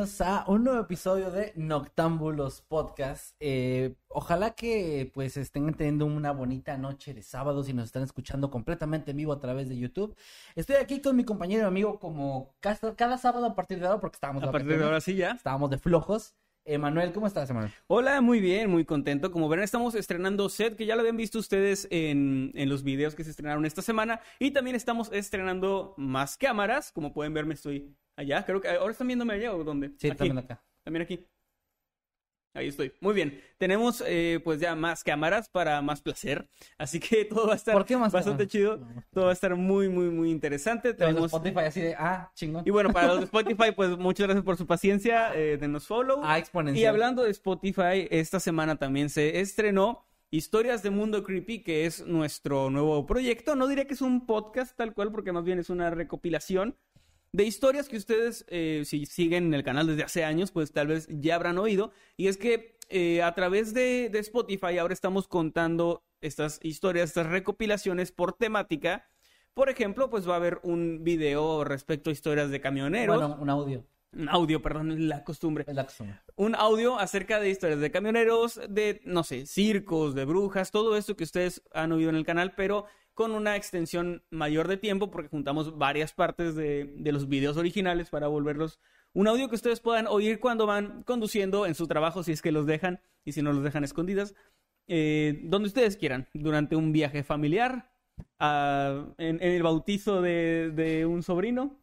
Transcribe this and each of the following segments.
Bienvenidos a un nuevo episodio de Noctámbulos Podcast. Eh, ojalá que pues estén teniendo una bonita noche de sábado si nos están escuchando completamente en vivo a través de YouTube. Estoy aquí con mi compañero y amigo como cada, cada sábado a partir de ahora porque estábamos A partir de ahora sí ya. estábamos de flojos. Emanuel, ¿cómo estás, Emanuel? Hola, muy bien, muy contento. Como verán, estamos estrenando set que ya lo habían visto ustedes en, en los videos que se estrenaron esta semana. Y también estamos estrenando más cámaras. Como pueden ver, me estoy allá. Creo que ahora están viéndome allá o dónde. Sí, Aquí. también acá. También aquí. Ahí estoy. Muy bien. Tenemos eh, pues ya más cámaras para más placer. Así que todo va a estar ¿Por qué más bastante cámaras? chido. No. Todo va a estar muy, muy, muy interesante. Tenemos... Spotify así de, ah, chingón. Y bueno, para los de Spotify, pues muchas gracias por su paciencia. Eh, denos follow. Ah, exponencial. Y hablando de Spotify, esta semana también se estrenó Historias de Mundo Creepy, que es nuestro nuevo proyecto. No diría que es un podcast tal cual, porque más bien es una recopilación de historias que ustedes, eh, si siguen el canal desde hace años, pues tal vez ya habrán oído. Y es que eh, a través de, de Spotify ahora estamos contando estas historias, estas recopilaciones por temática. Por ejemplo, pues va a haber un video respecto a historias de camioneros. Un audio. Un audio, perdón, es la costumbre Es la costumbre. un audio acerca de historias de camioneros, de, no sé, circos, de brujas, todo esto que ustedes han oído en el canal, pero con una extensión mayor de tiempo porque juntamos varias partes de, de los videos originales para volverlos un audio que ustedes puedan oír cuando van conduciendo en su trabajo, si es que los dejan y si no los dejan escondidas, eh, donde ustedes quieran, durante un viaje familiar, en, en el bautizo de, de un sobrino,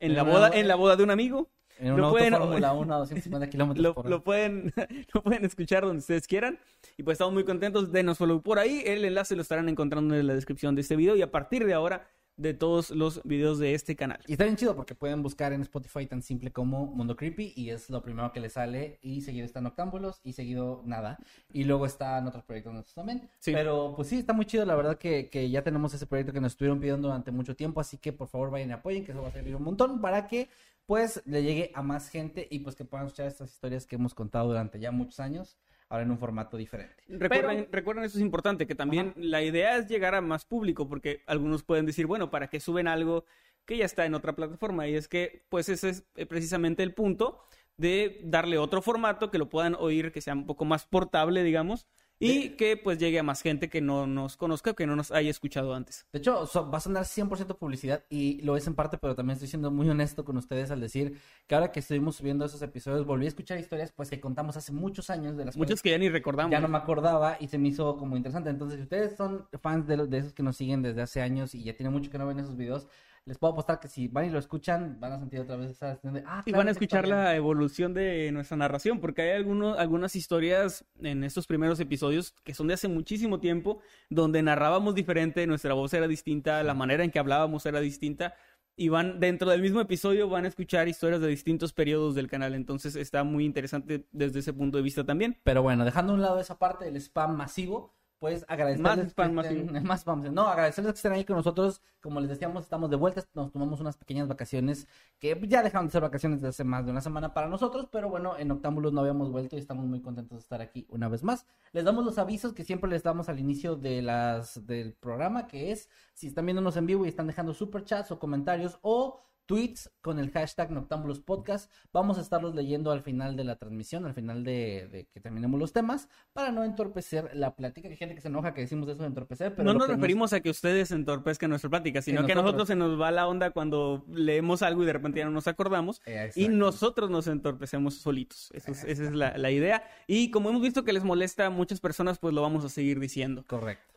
en En la boda. en la boda de un amigo. En un Lo auto pueden- Fórmula 1 a 250 kilómetros Lo, por hora. lo pueden, lo pueden escuchar donde ustedes quieran. Y pues estamos muy contentos. Denos follow por ahí. El enlace lo estarán encontrando en la descripción de este video. Y a partir de ahora, de todos los videos de este canal. Y está bien chido porque pueden buscar en Spotify tan simple como Mundo Creepy y es lo primero que les sale y seguido están Octámbulos y seguido nada. Y luego están otros proyectos nuestros también. Sí. Pero pues sí, está muy chido. La verdad que, que ya tenemos ese proyecto que nos estuvieron pidiendo durante mucho tiempo. Así que por favor vayan y apoyen que eso va a servir un montón para que pues le llegue a más gente y pues que puedan escuchar estas historias que hemos contado durante ya muchos años. Ahora en un formato diferente. Recuerden, Pero- recuerden, eso es importante, que también la idea es llegar a más público, porque algunos pueden decir, bueno, ¿para qué suben algo que ya está en otra plataforma? Y es que, pues ese es eh, precisamente el punto de darle otro formato que lo puedan oír, que sea un poco más portable, digamos, y que pues llegue a más gente que no nos conozca, que no nos haya escuchado antes. De hecho, so- va a sonar 100% publicidad y lo es en parte, pero también estoy siendo muy honesto con ustedes al decir que ahora que estuvimos subiendo esos episodios, volví a escuchar historias pues que contamos hace muchos años de las Muchos cuales que ya ni recordamos. ya no me acordaba y se me hizo como interesante. Entonces, si ustedes son fans de, los- de esos que nos siguen desde hace años y ya tiene mucho que no ven esos videos, les puedo apostar que si van y lo escuchan, van a sentir otra vez esa sensación de, ah, Y claro van a escuchar está bien". la evolución de nuestra narración, porque hay algunos, algunas historias en estos primeros episodios que son de hace muchísimo tiempo, donde narrábamos diferente, nuestra voz era distinta, la manera en que hablábamos era distinta, y van dentro del mismo episodio van a escuchar historias de distintos periodos del canal, entonces está muy interesante desde ese punto de vista también. Pero bueno, dejando a un lado esa parte del spam masivo, pues agradecerles. Más spam que estén- más spam, no, agradecerles que estén ahí con nosotros. Como les decíamos, estamos de vuelta, nos tomamos unas pequeñas vacaciones que ya dejaron de ser vacaciones desde hace más de una semana para nosotros, pero bueno, en Octámbulos no habíamos vuelto y estamos muy contentos de estar aquí una vez más. Les damos los avisos que siempre les damos al inicio de las del programa, que es si están viéndonos en vivo y están dejando super chats o comentarios o tweets con el hashtag Noctambulos Podcast. Vamos a estarlos leyendo al final de la transmisión, al final de, de que terminemos los temas, para no entorpecer la plática. Hay gente que se enoja que decimos eso de entorpecer, pero no nos referimos a que ustedes entorpezcan nuestra plática, sino que, a nosotros nosotros se nos va la onda cuando leemos algo y de repente ya no nos acordamos. Y nosotros nos entorpecemos solitos. Eso es- esa es la, la idea. Y como hemos visto que les molesta a muchas personas, pues lo vamos a seguir diciendo. Correcto.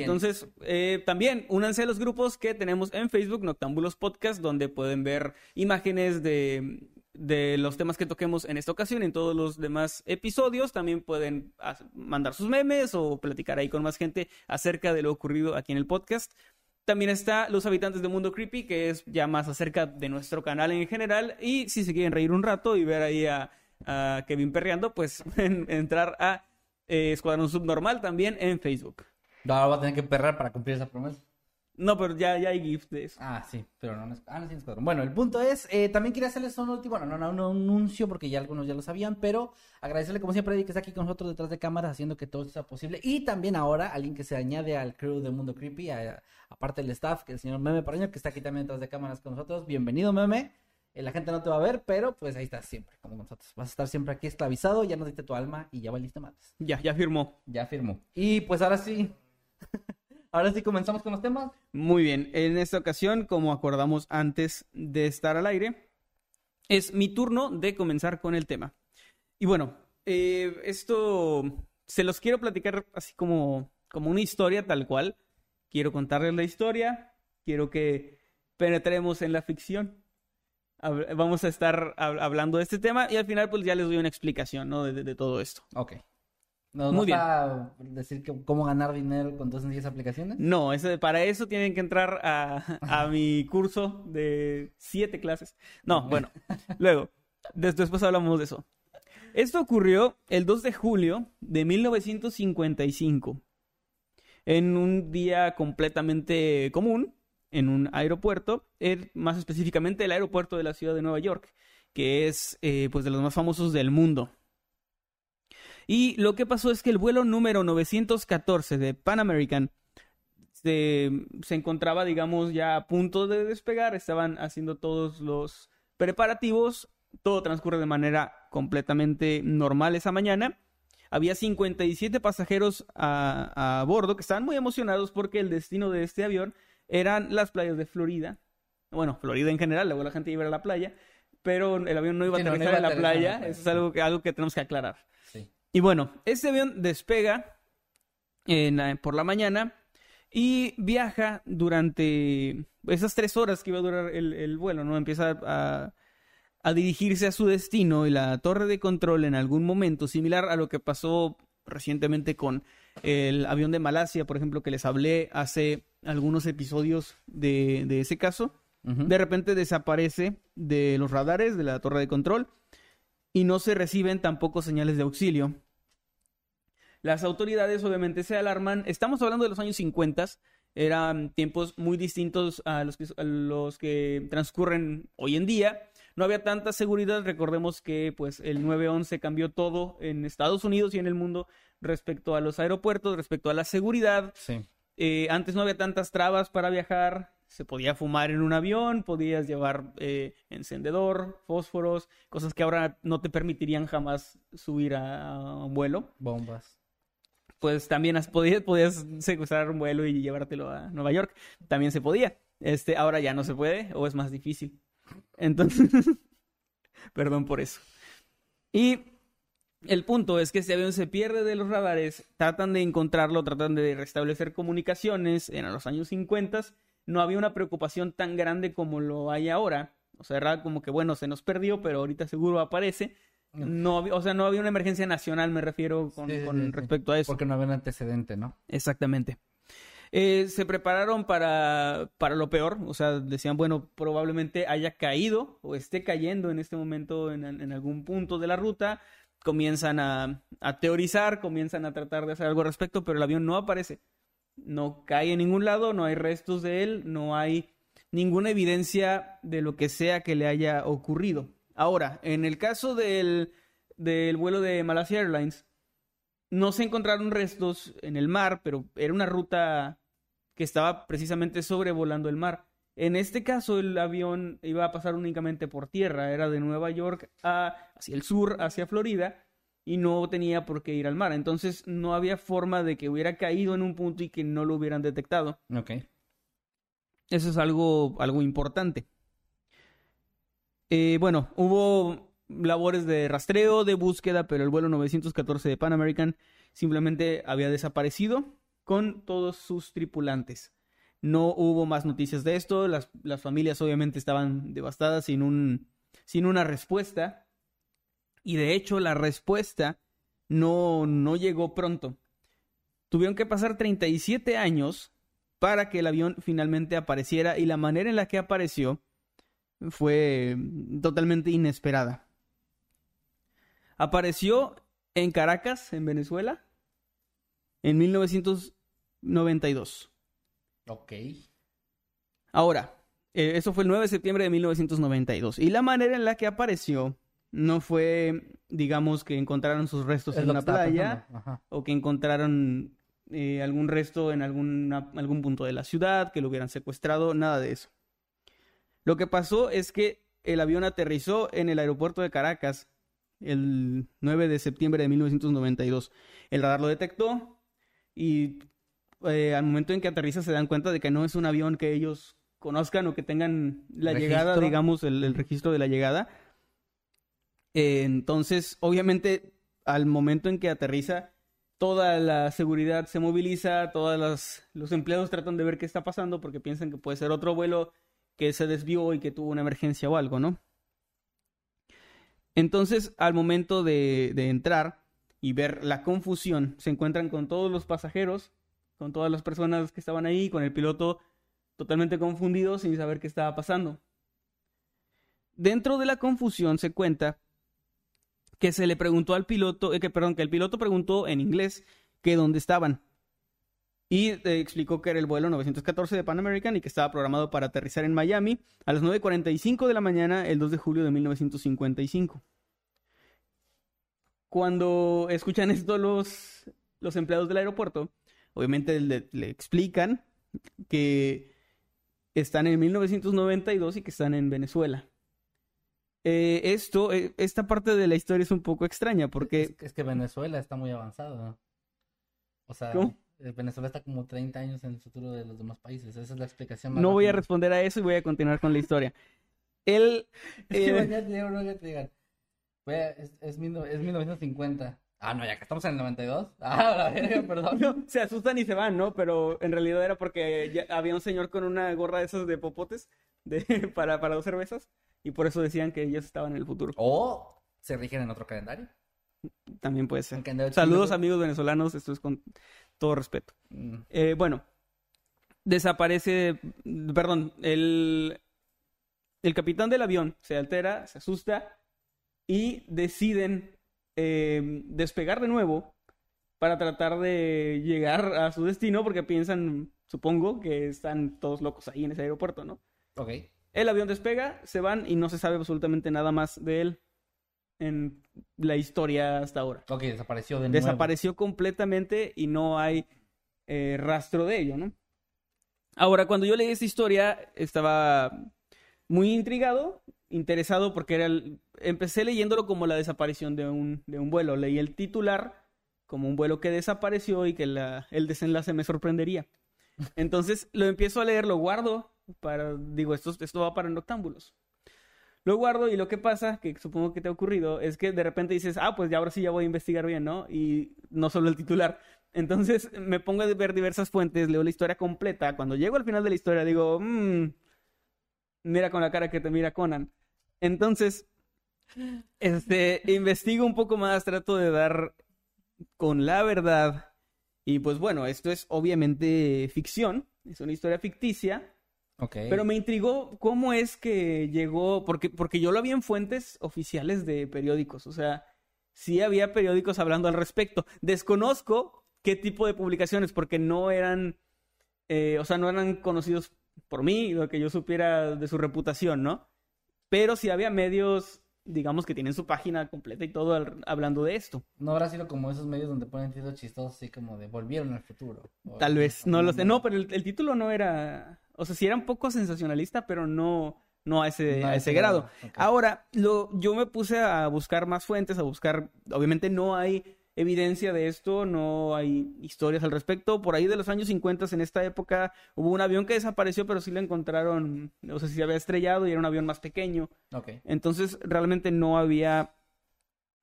Entonces, eh, también únanse a los grupos que tenemos en Facebook, Noctámbulos Podcast, donde pueden ver imágenes de, de los temas que toquemos en esta ocasión, en todos los demás episodios. También pueden mandar sus memes o platicar ahí con más gente acerca de lo ocurrido aquí en el podcast. También está Los Habitantes de Mundo Creepy, que es ya más acerca de nuestro canal en general. Y si se quieren reír un rato y ver ahí a, a Kevin perreando, pues en- entrar a eh, Escuadrón Subnormal también en Facebook. Ahora voy a tener que perrar para cumplir esa promesa. No, pero ya, ya hay GIFs de eso. Ah, sí, pero no, no es- ah, no es en Escuadrón. Bueno, el punto es, eh, también quería hacerles un último, bueno, no, no, un anuncio porque ya algunos ya lo sabían, pero agradecerle como siempre a Eddie que está aquí con nosotros detrás de cámaras haciendo que todo sea posible. Y también ahora alguien que se añade al crew de Mundo Creepy, aparte del staff, que es el señor Meme Paraño, que está aquí también detrás de cámaras con nosotros. Bienvenido, Meme. Eh, la gente no te va a ver, pero pues ahí estás siempre, como nosotros. Vas a estar siempre aquí esclavizado, ya nos diste tu alma y ya valiste madres. Ya, ya firmó. Ya firmó. Y pues ahora sí, ahora sí comenzamos con los temas. Muy bien. En esta ocasión, como acordamos antes de estar al aire, es mi turno de comenzar con el tema. Y bueno, eh, esto se los quiero platicar así como, como una historia tal cual. Quiero contarles la historia. Quiero que penetremos en la ficción. Hab- Vamos a estar hab- hablando de este tema y al final pues ya les doy una explicación, ¿no? de- de- de todo esto. Ok. ¿Nos Muy vas a decir que- cómo ganar dinero con todas esas aplicaciones? No, ese- para eso tienen que entrar a, a mi curso de siete clases. No, bueno, luego, des- después hablamos de eso. Esto ocurrió el 2 de julio de 1955, en un día completamente común, en un aeropuerto, más específicamente el aeropuerto de la ciudad de Nueva York, que es eh, pues de los más famosos del mundo. Y lo que pasó es que el vuelo número 914 de Pan American se, se encontraba, digamos, ya a punto de despegar. Estaban haciendo todos los preparativos. Todo transcurre de manera completamente normal esa mañana. Había 57 pasajeros a, a bordo que estaban muy emocionados porque el destino de este avión eran las playas de Florida. Bueno, Florida en general, luego la gente iba a ir a la playa, pero el avión no iba a Sí, no, no aterrizar iba a en la playa. playa. Eso es algo que, algo que tenemos que aclarar. Y bueno, este avión despega en, por la mañana y viaja durante esas tres horas que iba a durar el, el vuelo, ¿no? Empieza a, a dirigirse a su destino y la torre de control en algún momento, similar a lo que pasó recientemente con el avión de Malasia, por ejemplo, que les hablé hace algunos episodios de, de ese caso, de repente desaparece de los radares de la torre de control y no se reciben tampoco señales de auxilio. Las autoridades obviamente se alarman. Estamos hablando de los años 50, eran tiempos muy distintos a los que, a los que transcurren hoy en día. No había tanta seguridad, recordemos que pues el 911 cambió todo en Estados Unidos y en el mundo respecto a los aeropuertos, respecto a la seguridad. Sí. Eh, antes no había tantas trabas para viajar, se podía fumar en un avión, podías llevar eh, encendedor, fósforos, cosas que ahora no te permitirían jamás subir a, a un vuelo. Bombas. Pues también has- podías, podías secuestrar un vuelo y llevártelo a Nueva York, también se podía. Este, ahora ya no se puede o es más difícil. Entonces, perdón por eso. Y el punto es que este avión se pierde de los radares, tratan de encontrarlo, tratan de restablecer comunicaciones. En los años 50 no había una preocupación tan grande como lo hay ahora. O sea, era como que, bueno, se nos perdió, pero ahorita seguro aparece. No había, o sea, no había una emergencia nacional, me refiero con, Sí, sí, con sí, sí. respecto a eso. Porque no había un antecedente, ¿no? Exactamente. Eh, se prepararon para, para lo peor, o sea, decían, bueno, probablemente haya caído o esté cayendo en este momento en, en algún punto de la ruta. Comienzan a, a teorizar, comienzan a tratar de hacer algo al respecto, pero el avión no aparece. No cae en ningún lado, no hay restos de él, no hay ninguna evidencia de lo que sea que le haya ocurrido. Ahora, en el caso del, del vuelo de Malasia Airlines, no se encontraron restos en el mar, pero era una ruta que estaba precisamente sobrevolando el mar. En este caso, el avión iba a pasar únicamente por tierra, era de Nueva York a, hacia el sur, hacia Florida, y no tenía por qué ir al mar. Entonces, no había forma de que hubiera caído en un punto y que no lo hubieran detectado. Ok. Eso es algo, algo importante. Eh, bueno, hubo labores de rastreo, de búsqueda, pero el vuelo 914 de Pan American simplemente había desaparecido con todos sus tripulantes. No hubo más noticias de esto, las, las familias obviamente estaban devastadas sin, un, sin una respuesta. Y de hecho la respuesta no, no llegó pronto. Tuvieron que pasar 37 años para que el avión finalmente apareciera y la manera en la que apareció fue totalmente inesperada. Apareció en Caracas, en Venezuela, en 1992. Ok. Ahora, eh, eso fue el 9 de septiembre de 1992. Y la manera en la que apareció no fue, digamos, que encontraron sus restos Es en estaba playa o que encontraron eh, algún resto en alguna- algún punto de la ciudad, que lo hubieran secuestrado, nada de eso. Lo que pasó es que el avión aterrizó en el aeropuerto de Caracas el 9 de septiembre de 1992. El radar lo detectó y eh, al momento en que aterriza se dan cuenta de que no es un avión que ellos conozcan o que tengan la llegada, digamos, el, el registro de la llegada. Eh, entonces, obviamente, al momento en que aterriza, toda la seguridad se moviliza, todos los empleados tratan de ver qué está pasando porque piensan que puede ser otro vuelo que se desvió y que tuvo una emergencia o algo, ¿no? Entonces, al momento de, de entrar y ver la confusión, se encuentran con todos los pasajeros, con todas las personas que estaban ahí, con el piloto totalmente confundido sin saber qué estaba pasando. Dentro de la confusión se cuenta que se le preguntó al piloto, eh, que perdón, que el piloto preguntó en inglés que dónde estaban. Y eh, explicó que era el vuelo 914 de Pan American y que estaba programado para aterrizar en Miami a las 9.45 de la mañana el 2 de julio de 1955. Cuando escuchan esto los, los empleados del aeropuerto, obviamente le, le explican que están en 1992 y que están en Venezuela. Eh, esto, eh, esta parte de la historia es un poco extraña porque Es, es que Venezuela está muy avanzado, ¿no? O sea, ¿Cómo? eh, Venezuela está como 30 años en el futuro de los demás países. Esa es la explicación más no voy a responder a eso y voy a continuar con la historia. Él, eh, Es, es 1950. Ah, no, ya que estamos en el 92. Ah, la verga, perdón. no, se asustan y se van, ¿no? Pero en realidad era porque ya había un señor con una gorra de esas de popotes de, para, para dos cervezas y por eso decían que ellos estaban en el futuro. O se rigen en otro calendario. También puede ser. Saludos amigos venezolanos, esto es con todo respeto. Mm, Eh, bueno, desaparece, perdón, el, el capitán del avión se altera, se asusta y deciden eh, despegar de nuevo para tratar de llegar a su destino porque piensan, supongo, que están todos locos ahí en ese aeropuerto, ¿no? Ok. El avión despega, se van y no se sabe absolutamente nada más de él en la historia hasta ahora. Ok, desapareció de nuevo. Desapareció completamente y no hay eh, rastro de ello, ¿no? Ahora, cuando yo leí esta historia, estaba muy intrigado, interesado, porque era el... empecé leyéndolo como la desaparición de un, de un vuelo. Leí el titular como un vuelo que desapareció y que la- el desenlace me sorprendería. Entonces lo empiezo a leer, lo guardo para, digo, esto, esto va para noctámbulos. Lo guardo y lo que pasa, que supongo que te ha ocurrido, es que de repente dices, ah, pues ya ahora sí ya voy a investigar bien, ¿no? Y no solo el titular. Entonces me pongo a ver diversas fuentes, leo la historia completa. Cuando llego al final de la historia digo, mmm, mira con la cara que te mira Conan. Entonces, este, investigo un poco más, trato de dar con la verdad. Y pues bueno, esto es obviamente ficción, es una historia ficticia. Ok. Pero me intrigó cómo es que llegó, porque, porque yo lo vi en fuentes oficiales de periódicos, o sea, sí había periódicos hablando al respecto. Desconozco qué tipo de publicaciones, porque no eran, eh, o sea, no eran conocidos por mí, lo que yo supiera de su reputación, ¿no? Pero sí había medios, digamos, que tienen su página completa y todo al- hablando de esto. No habrá sido como esos medios donde ponen títulos chistosos así como de volvieron al futuro. O- Tal vez, no lo sé. No, pero el, el título no era O sea, sí era un poco sensacionalista, pero no, no a ese, No a ese grado. Ahora, lo, yo me puse a buscar más fuentes, a buscar, obviamente no hay evidencia de esto, no hay historias al respecto. Por ahí de los años 50, en esta época, hubo un avión que desapareció, pero sí lo encontraron, no sé si se había estrellado y era un avión más pequeño. Ok. Entonces, realmente no había,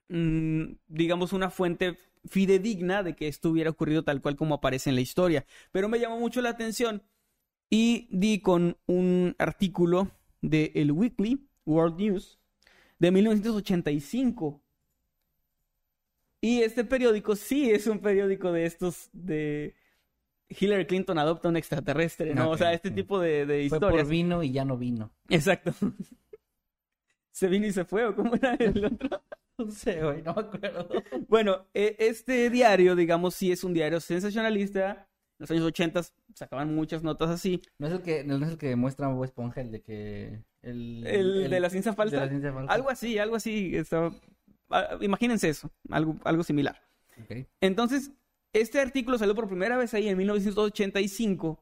mm, digamos, una fuente fidedigna de que esto hubiera ocurrido tal cual como aparece en la historia. Pero me llamó mucho la atención y di con un artículo de el Weekly World News de 1985. Y este periódico sí es un periódico de estos de Hillary Clinton adopta un extraterrestre, ¿no? o sea, este tipo de, de Fue historias. por vino y ya no vino. Exacto. Se vino y se fue, ¿o cómo era el otro? No sé, güey, no me acuerdo. Bueno, eh, este diario, digamos, sí es un diario sensacionalista. En los años 80 sacaban muchas notas así. No es el que, no es el que muestra Bob Esponja, el de que... El, El, de la ciencia falsa. de la ciencia falsa. Algo así, algo así. estaba- Imagínense eso, algo, algo similar. Entonces, este artículo salió por primera vez ahí en 1985.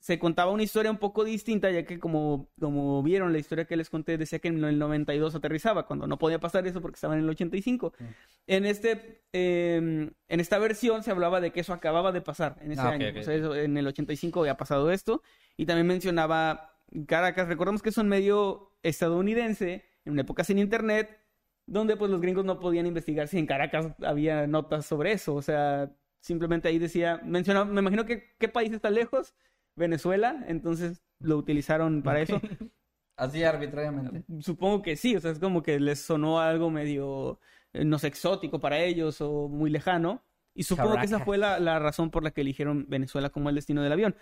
Se contaba una historia un poco distinta, ya que como, como vieron la historia que les conté, decía que en el 92 aterrizaba, cuando no podía pasar eso porque estaba en el 85. Mm. En, este, eh, en esta versión se hablaba de que eso acababa de pasar en ese Ah, año. ok. O sea, eso- en el 85 había pasado esto. Y también mencionaba Caracas. Recordemos que es un medio estadounidense, en una época sin internet, donde pues los gringos no podían investigar si en Caracas había notas sobre eso. O sea, simplemente ahí decía, mencionaba, me imagino que qué país está lejos, Venezuela, entonces lo utilizaron para eso. Así arbitrariamente. Supongo que sí, o sea, es como que les sonó algo medio, eh, no sé, exótico para ellos o muy lejano. Y supongo que esa fue la, la razón por la que eligieron Venezuela como el destino del avión.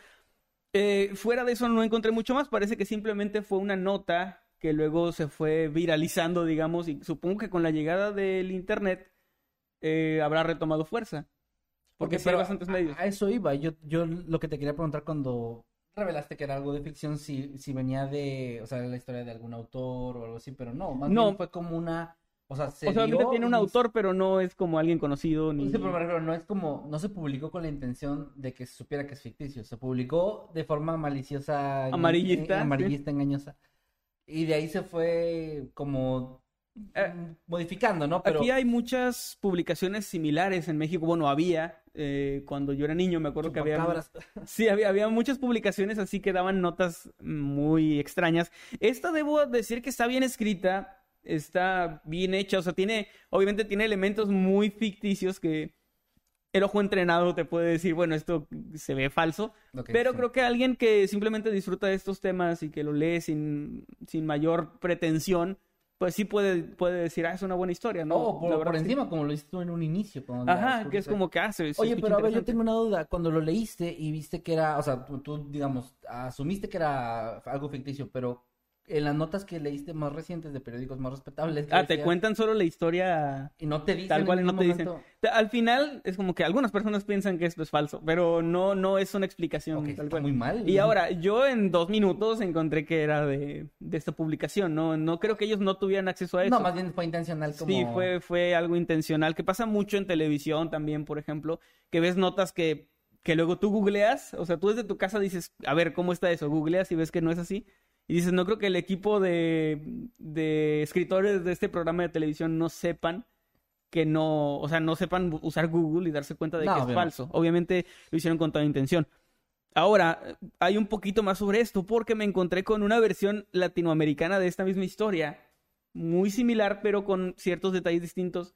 Eh, fuera de eso no encontré mucho más, parece que simplemente fue una nota que luego se fue viralizando, digamos, y supongo que con la llegada del Internet eh, habrá retomado fuerza. Porque sí hay pero bastantes a- medios. A, eso iba. Yo, yo lo que te quería preguntar cuando revelaste que era algo de ficción, si, si venía de, o sea, la historia de algún autor o algo así, pero no, más No. bien fue como una, o sea, se O sea, dio tiene un autor, pero no es como alguien conocido ni... Sí, pero refiero, no es como, no se publicó con la intención de que se supiera que es ficticio, se publicó de forma maliciosa, Amarillista, eh, sí. amarillista, engañosa. Y de ahí se fue como Eh, mm, modificando, ¿no? Pero Aquí hay muchas publicaciones similares en México. Bueno, había eh, cuando yo era niño, me acuerdo que había. Sí, había, había muchas publicaciones así que daban notas muy extrañas. Esta debo decir que está bien escrita, está bien hecha, o sea, tiene, obviamente tiene elementos muy ficticios que el ojo entrenado te puede decir, bueno, esto se ve falso, pero sí. creo que alguien que simplemente disfruta de estos temas y que lo lee sin, sin mayor pretensión, pues sí puede, puede decir, ah, es una buena historia, ¿no? No, por, sí. encima, como lo hiciste tú en un inicio. Ajá, que es como que hace. Oye, pero a ver, yo tengo una duda. Cuando lo leíste y viste que era, o sea, tú, tú, digamos, asumiste que era algo ficticio, pero en las notas que leíste más recientes de periódicos más respetables. Ah, te cuentan solo la historia Y no te dicen tal cual en no te dicen. Al final es como que algunas personas piensan que esto es falso, pero no, no es una explicación Ok, tal está cual. muy mal. Y ahora, yo en dos minutos encontré que era de, de esta publicación, ¿no? No creo que ellos no tuvieran acceso a eso. No, más bien fue intencional como... Sí, fue, fue algo intencional, que pasa mucho en televisión también, por ejemplo, que ves notas que, que luego tú googleas, o sea, tú desde tu casa dices, a ver, ¿cómo está eso? Googleas y ves que no es así. Y dices, no creo que el equipo de, de escritores de este programa de televisión no sepan que no, o sea, no sepan usar Google y darse cuenta de No, que es falso. Obviamente lo hicieron con toda intención. Ahora, hay un poquito más sobre esto porque me encontré con una versión latinoamericana de esta misma historia, muy similar, pero con ciertos detalles distintos.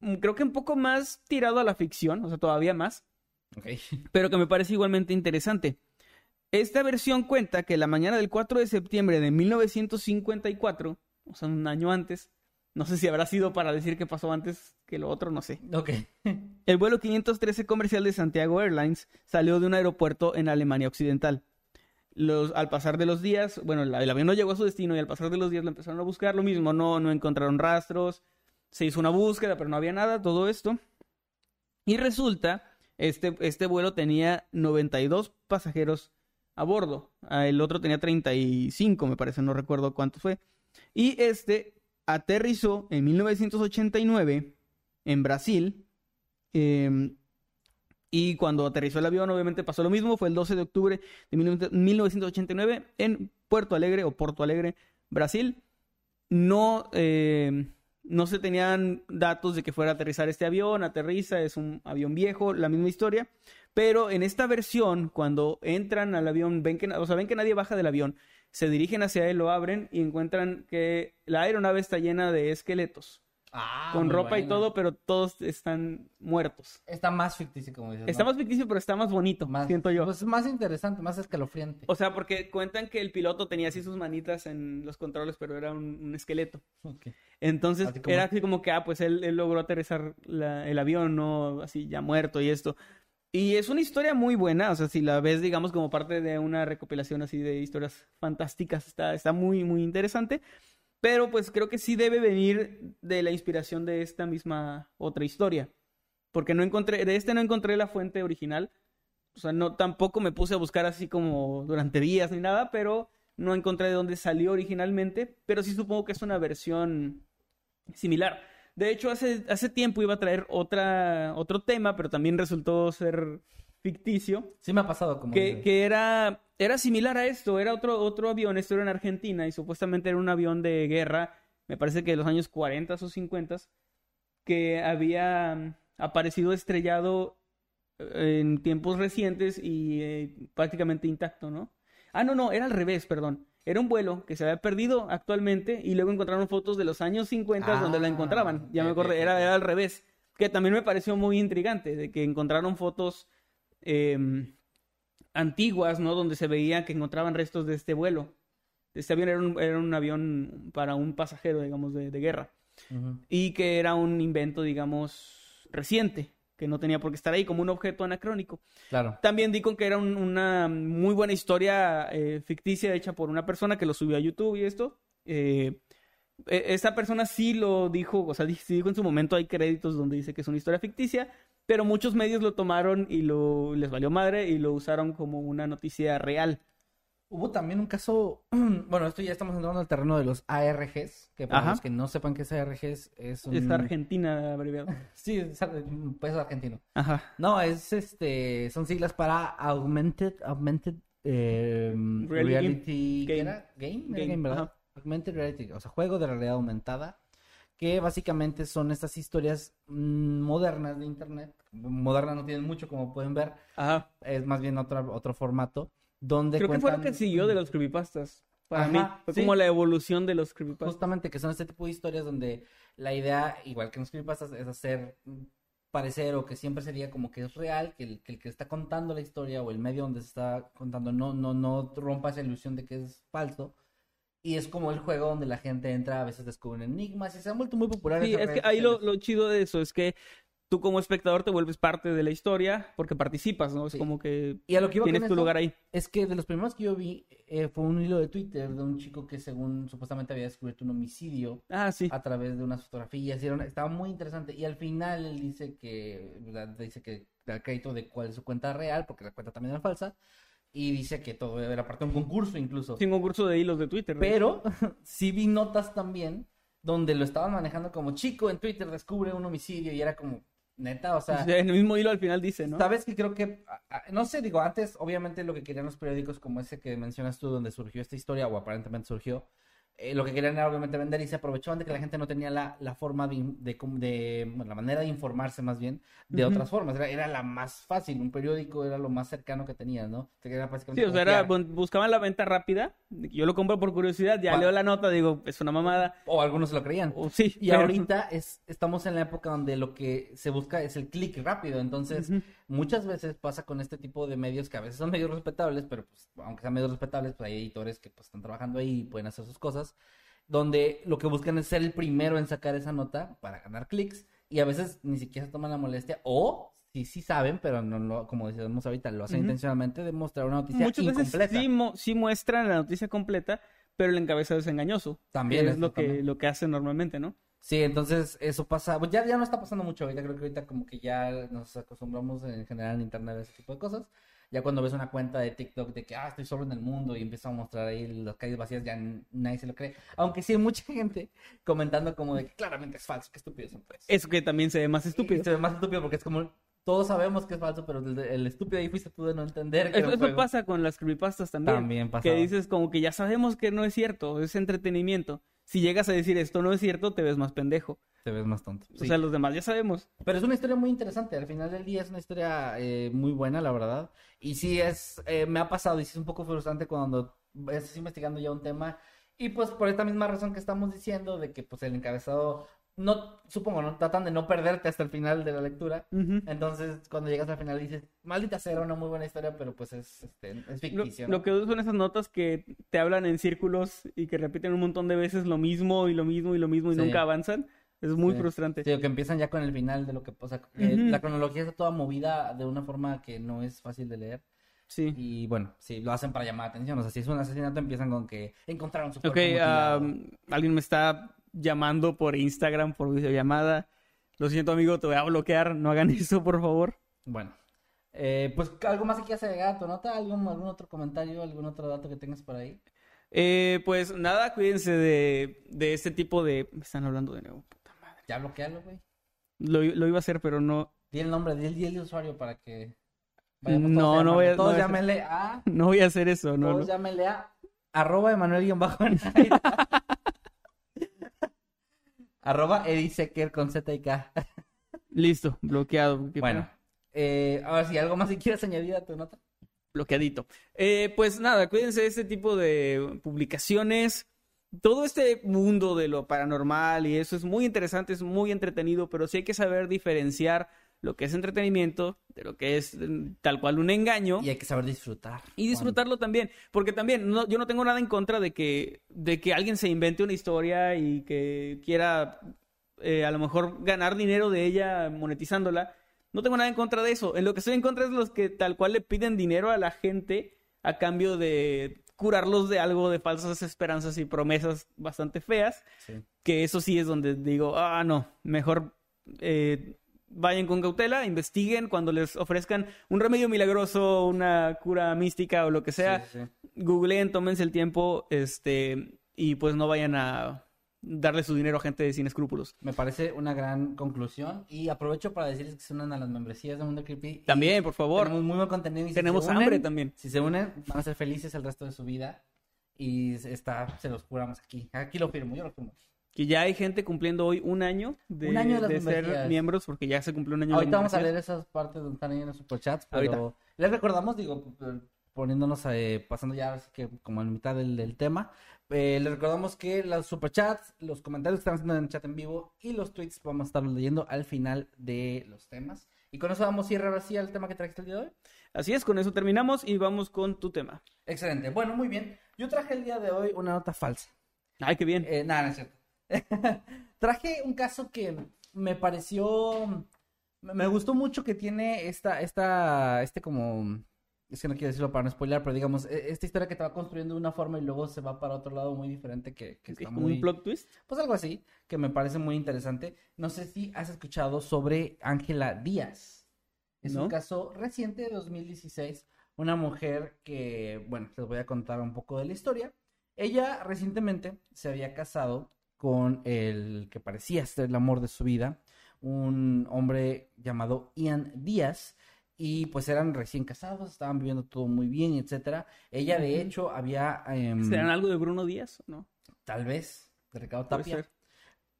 Mm, Creo que un poco más tirado a la ficción, o sea, todavía más, Ok. pero que me parece igualmente interesante. Esta versión cuenta que la mañana del 4 de septiembre de 1954, o sea, un año antes, no sé si habrá sido para decir que pasó antes que lo otro, no sé. Ok. El vuelo 513 comercial de Santiago Airlines salió de un aeropuerto en Alemania Occidental. Los, al pasar de los días, bueno, el, el avión no llegó a su destino y al pasar de los días lo empezaron a buscar, lo mismo, no, no encontraron rastros, se hizo una búsqueda, pero no había nada, todo esto. Y resulta, este, este vuelo tenía 92 pasajeros a bordo, Ah, el otro tenía 35, me parece, no recuerdo cuánto fue. Y este aterrizó en 1989 en Brasil. eh, Y cuando aterrizó el avión, obviamente pasó lo mismo. Fue el 12 de octubre de 1989 en Puerto Alegre o Porto Alegre, Brasil. No, eh, no se tenían datos de que fuera a aterrizar este avión. Aterriza, es un avión viejo, la misma historia. Pero en esta versión, cuando entran al avión, ven que, o sea, ven que nadie baja del avión, se dirigen hacia él, lo abren y encuentran que la aeronave está llena de esqueletos. Ah, con ropa y todo, pero todos están muertos. Está más ficticio, como dices. Está ¿no? más ficticio, pero está más bonito, Más- siento yo. Pues más interesante, más escalofriante. O sea, porque cuentan que el piloto tenía así sus manitas en los controles, pero era un, un esqueleto. Ok. Entonces Así como- era así como que, ah, pues él, él logró aterrizar la- el avión, ¿no? Así ya muerto y esto. Y es una historia muy buena, o sea, si la ves, digamos, como parte de una recopilación así de historias fantásticas, está, está muy, muy interesante. Pero pues creo que sí debe venir de la inspiración de esta misma otra historia. Porque no encontré, de este no encontré la fuente original. O sea, no, tampoco me puse a buscar así como durante días ni nada, pero no encontré de dónde salió originalmente. Pero sí supongo que es una versión similar. De hecho, hace, hace tiempo iba a traer otra, otro tema, pero también resultó ser ficticio, Sí me ha pasado como que, que era, era similar a esto, era otro, otro avión, esto era en Argentina y supuestamente era un avión de guerra, me parece que de los años 40 o 50, que había mm, aparecido estrellado eh, en tiempos recientes y eh, prácticamente intacto, ¿no? Ah, no, no, era al revés, perdón. Era un vuelo que se había perdido actualmente y luego encontraron fotos de los años 50 donde la Ah, encontraban. Ya me acordé, era, era al revés. Que también me pareció muy intrigante, de que encontraron fotos eh, antiguas, ¿no? Donde se veía que encontraban restos de este vuelo. Este avión era un, era un avión para un pasajero, digamos, de, de guerra. Y que era un invento, digamos, reciente, que no tenía por qué estar ahí como un objeto anacrónico. Claro. También di con que era un- una muy buena historia eh, ficticia hecha por una persona que lo subió a YouTube y esto. Eh, e- esa persona sí lo dijo, o sea, sí dijo en su momento, hay créditos donde dice que es una historia ficticia, pero muchos medios lo tomaron y lo les valió madre y lo usaron como una noticia real. Hubo también un caso, bueno, esto ya estamos entrando al terreno de los ARGs, que para Ajá. los que no sepan qué es ARGs, es un... Es Argentina, abreviado. Sí, es país argentino. Ajá. No, es este, son siglas para Augmented, Augmented eh, Reality Reality, ¿qué Game. era? Game, Game, game, ¿verdad? Augmented Reality, o sea, juego de realidad aumentada, que básicamente son estas historias mm, modernas de internet. Modernas no tienen mucho, como pueden ver, Ajá. es más bien otro, otro formato, donde Creo que fue lo que siguió de los creepypastas. Para Ajá, mí. Fue sí. como la evolución de los creepypastas. Justamente que son este tipo de historias donde la idea, igual que en los creepypastas, es hacer parecer o que siempre sería como que es real, que el, que el que está contando la historia o el medio donde se está contando no, no, no rompa esa ilusión de que es falso. Y es como el juego donde la gente entra, a veces descubren enigmas y se han vuelto muy populares. Sí, en es que ahí lo, lo chido de eso es que tú como espectador te vuelves parte de la historia porque participas, ¿no? Es Sí. como que Y a lo que iba tienes tu lugar ahí. Es que de los primeros que yo vi eh, fue un hilo de Twitter de un chico que según supuestamente había descubierto un homicidio Ah, sí. a través de unas fotografías. y era una- estaba muy interesante. Y al final él dice que, ¿verdad? dice que da crédito de cuál es su cuenta real, porque la cuenta también era falsa. Y dice que todo era parte de un concurso incluso. Sin concurso de hilos de Twitter. ¿no? Pero sí vi notas también donde lo estaban manejando como chico en Twitter descubre un homicidio y era como neta, o sea, O sea, en el mismo hilo al final dice, ¿no? sabes que creo que no sé, digo, antes obviamente lo que querían los periódicos como ese que mencionas tú donde surgió esta historia o aparentemente surgió eh, lo que querían era obviamente vender y se aprovechaban de que la gente no tenía la, la forma de, de, com- de- bueno, la manera de informarse más bien de otras formas. Era, era la más fácil, un periódico era lo más cercano que tenías, ¿no? Sí, o sea, era, buscaban la venta rápida. Yo lo compro por curiosidad, ya leo la nota, digo, es una mamada. O algunos se lo creían. O sí, Y pero- ahorita es, estamos en la época donde lo que se busca es el clic rápido. Entonces, muchas veces pasa con este tipo de medios que a veces son medios respetables, pero pues, aunque sean medios respetables, pues hay editores que pues, están trabajando ahí y pueden hacer sus cosas. Donde lo que buscan es ser el primero en sacar esa nota para ganar clics. Y a veces ni siquiera se toman la molestia. O sí, sí saben, pero no lo, como decíamos ahorita, lo hacen intencionalmente de mostrar una noticia Muchas veces incompleta. sí, mo- sí muestran la noticia completa, pero el encabezado es engañoso. También que es lo que, también. lo que hacen normalmente, ¿no? Sí, entonces eso pasa, pues ya, ya no está pasando mucho ahorita, creo que ahorita como que ya nos acostumbramos en general en internet a ese tipo de cosas. Ya cuando ves una cuenta de TikTok de que, ah, estoy solo en el mundo y empieza a mostrar ahí las calles vacías, ya nadie se lo cree. Aunque sí hay mucha gente comentando como de que claramente es falso, qué estúpido son pues. Eso que también se ve más Y estúpido. se ve más estúpido porque es como, todos sabemos que es falso, pero el, el estúpido ahí fuiste tú de no entender que Eso, eso pasa con las creepypastas también. También que pasaba. dices como que ya sabemos que no es cierto, es entretenimiento. Si llegas a decir esto no es cierto, te ves más pendejo. Te ves más tonto. O Sí. sea, los demás ya sabemos. Pero es una historia muy interesante. Al final del día es una historia eh, muy buena, la verdad. Y sí es, eh, me ha pasado y sí es un poco frustrante cuando estás investigando ya un tema. Y pues por esta misma razón que estamos diciendo, de que pues el encabezado, no, supongo, ¿no? Tratan de no perderte hasta el final de la lectura. Entonces, cuando llegas al final dices, maldita sea, era una muy buena historia, pero pues es, este, es Lo, ficticio. ¿no? lo que son esas notas que te hablan en círculos y que repiten un montón de veces lo mismo y lo mismo y lo mismo y Sí. nunca avanzan. Es muy Sí. frustrante. Sí, o que empiezan ya con el final de lo que, o sea, que Ujú. la cronología está toda movida de una forma que no es fácil de leer. Sí. Y bueno, sí, lo hacen para llamar la atención. O sea, si es un asesinato, empiezan con que encontraron su Ok, cuerpo am, alguien me está llamando por Instagram, por videollamada. Lo siento, amigo, te voy a bloquear. No hagan eso, por favor. Bueno, eh, pues algo más que quieras agregar a tu nota, algún, algún otro comentario, algún otro dato que tengas por ahí. Eh, pues nada, cuídense de, de este tipo de... Me están hablando de nuevo. Puta madre. Ya bloquealo, güey. Lo, lo iba a hacer, pero no, Di el nombre, di el, di el usuario para que. No, no voy a- Todos no voy a- llámenle a. no voy a hacer eso. No, todos llámenle a. Arroba Emanuel bajo Arroba Eddie Secker con Z y K. Listo, bloqueado. Bueno, eh, ahora sí, algo más si quieres añadir a tu nota. bloqueadito. Eh, pues nada, cuídense de este tipo de publicaciones. Todo este mundo de lo paranormal y eso es muy interesante, es muy entretenido, pero sí hay que saber diferenciar lo que es entretenimiento de lo que es mm, tal cual un engaño. Y hay que saber disfrutar. Y disfrutarlo también, porque también no- yo no tengo nada en contra de que, de que alguien se invente una historia y que quiera eh, a lo mejor ganar dinero de ella monetizándola. No tengo nada en contra de eso. En lo que estoy en contra es los que tal cual le piden dinero a la gente a cambio de curarlos de algo de falsas esperanzas y promesas bastante feas. Sí. Que eso sí es donde digo, ah, no, mejor eh, vayan con cautela, investiguen cuando les ofrezcan un remedio milagroso, una cura mística o lo que sea. Sí, sí. Googleen, tómense el tiempo, este, y pues no vayan a darle su dinero a gente sin escrúpulos. Me parece una gran conclusión. Y aprovecho para decirles que se unan a las membresías de Mundo Creepy. También, por favor. Tenemos muy buen contenido. Y si Tenemos unen- hambre también. Si se unen, van a ser felices el resto de su vida. Y está, se los juramos aquí. Aquí lo firmo, yo lo firmo. Que ya hay gente cumpliendo hoy un año de, Un año de de ser miembros, porque ya se cumplió un año de Ahorita vamos a leer esas partes donde están ahí en los superchats, Ahorita. pero les recordamos, digo, poniéndonos, eh, pasando ya que como en mitad del, del tema, eh, les recordamos que los superchats, los comentarios que están haciendo en el chat en vivo y los tweets vamos a estar leyendo al final de los temas. Y con eso vamos a ir ahora sí al tema que trajiste el día de hoy. Así es, con eso terminamos y vamos con tu tema. Excelente, bueno, muy bien. Yo traje el día de hoy una nota falsa. Ay, qué bien. Eh, nada, no es cierto. Traje un caso que me pareció. Me gustó mucho que tiene esta, esta, este como. Es que no quiero decirlo para no spoiler, pero digamos, e- esta historia que te va construyendo de una forma y luego se va para otro lado muy diferente que, que está como muy. un plot twist. Pues algo así, que me parece muy interesante. No sé si has escuchado sobre Ángela Díaz. Es ¿No? un caso reciente de 2016. Una mujer que, bueno, les voy a contar un poco de la historia. Ella recientemente se había casado con el que parecía ser el amor de su vida, un hombre llamado Ian Díaz. Y pues eran recién casados, estaban viviendo todo muy bien, etcétera. Ella, de hecho, había. em, ¿Serán algo de Bruno Díaz? ¿No? Tal vez, de Ricardo Tapia.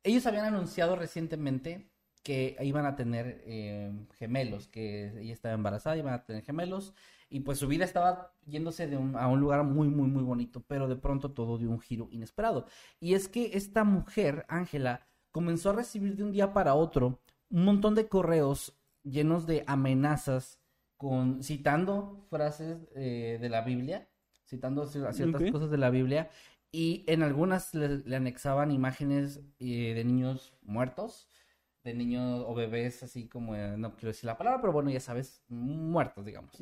Ellos habían anunciado recientemente que iban a tener eh, gemelos, que ella estaba embarazada, iban a tener gemelos, y pues su vida estaba yéndose de un- a un lugar muy, muy, muy bonito, pero de pronto todo dio un giro inesperado. Y es que esta mujer, Ángela, comenzó a recibir de un día para otro un montón de correos llenos de amenazas, con, citando frases eh, de la Biblia, citando ci- ciertas cosas de la Biblia, y en algunas le, le anexaban imágenes eh, de niños muertos, de niños o bebés, así como, eh, no quiero decir la palabra, pero bueno, ya sabes, muertos, digamos.